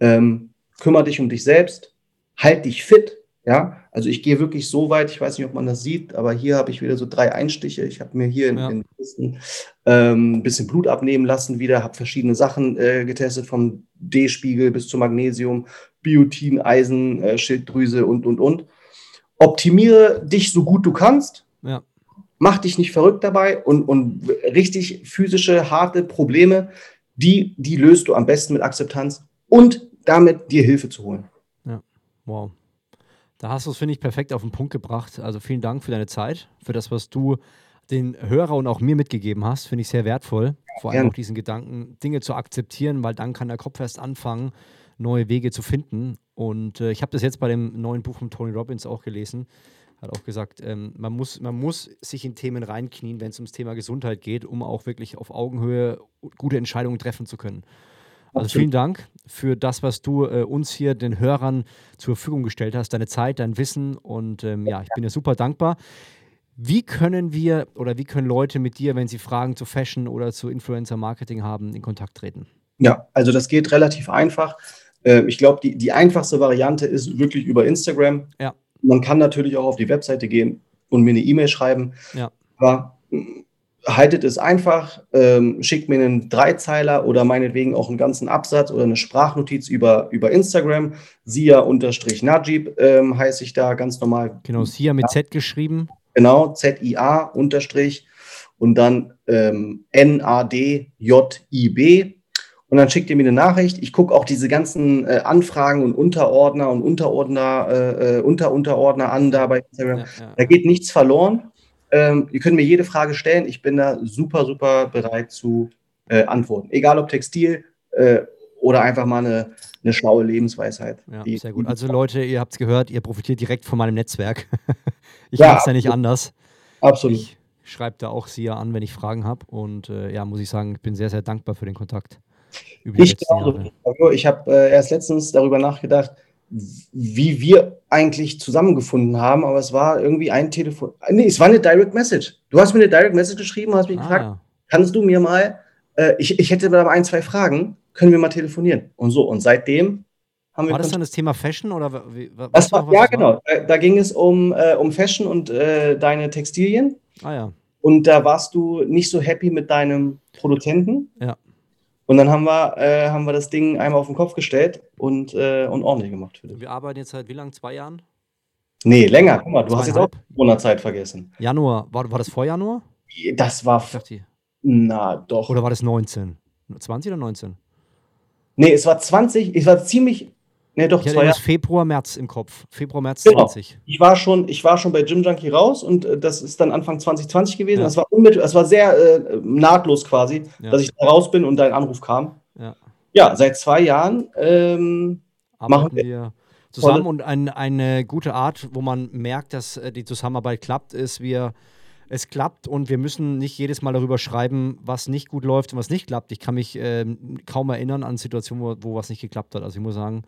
Ähm, kümmere dich um dich selbst, halt dich fit, ja, also ich gehe wirklich so weit, ich weiß nicht, ob man das sieht, aber hier habe ich wieder so drei Einstiche. Ich habe mir hier in, ja. in Listen, ähm, ein bisschen Blut abnehmen lassen wieder, habe verschiedene Sachen äh, getestet, vom D-Spiegel bis zum Magnesium, Biotin, Eisen, äh, Schilddrüse und, und, und. Optimiere dich so gut du kannst. Ja. Mach dich nicht verrückt dabei und, und richtig physische, harte Probleme, die, die löst du am besten mit Akzeptanz und damit dir Hilfe zu holen. Ja, wow. Da hast du es, finde ich, perfekt auf den Punkt gebracht. Also vielen Dank für deine Zeit, für das, was du den Hörer und auch mir mitgegeben hast, finde ich sehr wertvoll. Vor allem Gerne. auch diesen Gedanken, Dinge zu akzeptieren, weil dann kann der Kopf erst anfangen, neue Wege zu finden. Und äh, ich habe das jetzt bei dem neuen Buch von Tony Robbins auch gelesen. Hat auch gesagt, ähm, man, muss, man muss sich in Themen reinknien, wenn es ums Thema Gesundheit geht, um auch wirklich auf Augenhöhe gute Entscheidungen treffen zu können. Also vielen Dank für das, was du äh, uns hier, den Hörern, zur Verfügung gestellt hast, deine Zeit, dein Wissen und ähm, ja, ich bin dir super dankbar. Wie können wir oder wie können Leute mit dir, wenn sie Fragen zu Fashion oder zu Influencer Marketing haben, in Kontakt treten? Ja, also das geht relativ einfach. Ähm, ich glaube, die, die einfachste Variante ist wirklich über Instagram. Ja. Man kann natürlich auch auf die Webseite gehen und mir eine E-Mail schreiben. Ja. Aber hm, haltet es einfach, ähm, schickt mir einen Dreizeiler oder meinetwegen auch einen ganzen Absatz oder eine Sprachnotiz über, über Instagram. Sia-Najib ähm, heiße ich da ganz normal. Genau, Sia mit Z geschrieben. Genau, Z-I-A unterstrich und dann ähm, N-A-D-J-I-B. Und dann schickt ihr mir eine Nachricht. Ich gucke auch diese ganzen äh, Anfragen und Unterordner und Unterordner, äh, äh Unterunterordner an da bei Instagram. Ja, ja. Da geht nichts verloren. Ähm, ihr könnt mir jede Frage stellen. Ich bin da super, super bereit zu äh, antworten. Egal ob Textil äh, oder einfach mal eine, eine schlaue Lebensweisheit. Ja, sehr gut. Also Leute, ihr habt es gehört, ihr profitiert direkt von meinem Netzwerk. ich ja, mache es ja nicht anders. Absolut. Ich schreibe da auch Sie an, wenn ich Fragen habe. Und äh, ja, muss ich sagen, ich bin sehr, sehr dankbar für den Kontakt. Ich glaube, ich habe äh, erst letztens darüber nachgedacht, wie wir eigentlich zusammengefunden haben, aber es war irgendwie ein Telefon. Nee, es war eine Direct Message. Du hast mir eine Direct Message geschrieben und hast mich ah. gefragt, kannst du mir mal, äh, ich, ich hätte da ein, zwei Fragen, können wir mal telefonieren? Und so, und seitdem haben wir. War das dann das Thema Fashion oder wie, das war, Ja, genau. Da, da, ging es um, äh, um Fashion und äh, deine Textilien. Ah ja. Und da warst du nicht so happy mit deinem Produzenten. Ja. Und dann haben wir, äh, haben wir das Ding einmal auf den Kopf gestellt und, äh, und ordentlich gemacht für dich. Wir arbeiten jetzt seit wie lang? Zwei Jahren? Nee, länger. Guck mal, du hast jetzt auch Corona-Zeit vergessen. Januar. War, war das vor Januar? Das war. Na, doch. Oder war das 19? 20 oder 19? Nee, es war 20. Es war ziemlich Nee, doch, ich hatte Februar, März im Kopf. Februar, März genau. 20. Ich war, schon, ich war schon bei Gym Junkie raus und äh, das ist dann Anfang 2020 gewesen. Ja. Das war unmittelbar, das war sehr äh, nahtlos quasi, ja. dass ich da raus bin und dein Anruf kam. Ja, ja seit zwei Jahren ähm, machen wir, wir zusammen und ein, eine gute Art, wo man merkt, dass äh, die Zusammenarbeit klappt, ist, wir es klappt und wir müssen nicht jedes Mal darüber schreiben, was nicht gut läuft und was nicht klappt. Ich kann mich äh, kaum erinnern an Situationen, wo, wo was nicht geklappt hat. Also ich muss sagen,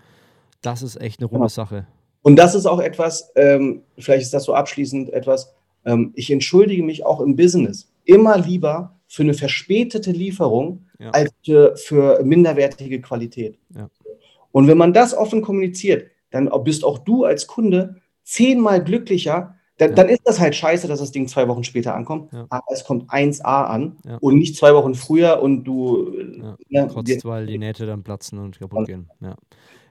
das ist echt eine runde genau. Sache. Und das ist auch etwas, ähm, vielleicht ist das so abschließend etwas, ähm, ich entschuldige mich auch im Business immer lieber für eine verspätete Lieferung ja. als für, für, minderwertige Qualität. Ja. Und wenn man das offen kommuniziert, dann bist auch du als Kunde zehnmal glücklicher. Dann, ja. dann ist das halt scheiße, dass das Ding zwei Wochen später ankommt, aber es kommt 1A an und nicht zwei Wochen früher und du. Ja, trotz, weil die Nähte dann platzen und kaputt gehen.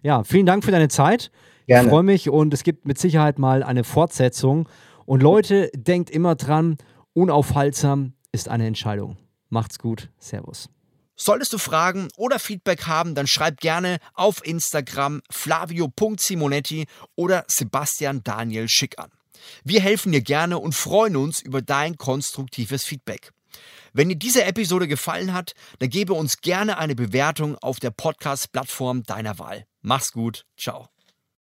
Ja. Vielen Dank für deine Zeit. Gerne. Ich freue mich und es gibt mit Sicherheit mal eine Fortsetzung. Und Leute, denkt immer dran, unaufhaltsam ist eine Entscheidung. Macht's gut. Servus. Solltest du Fragen oder Feedback haben, dann schreib gerne auf Instagram flavio.simonetti oder Sebastian Daniel Schick an. Wir helfen dir gerne und freuen uns über dein konstruktives Feedback. Wenn dir diese Episode gefallen hat, dann gebe uns gerne eine Bewertung auf der Podcast-Plattform deiner Wahl. Mach's gut. Ciao.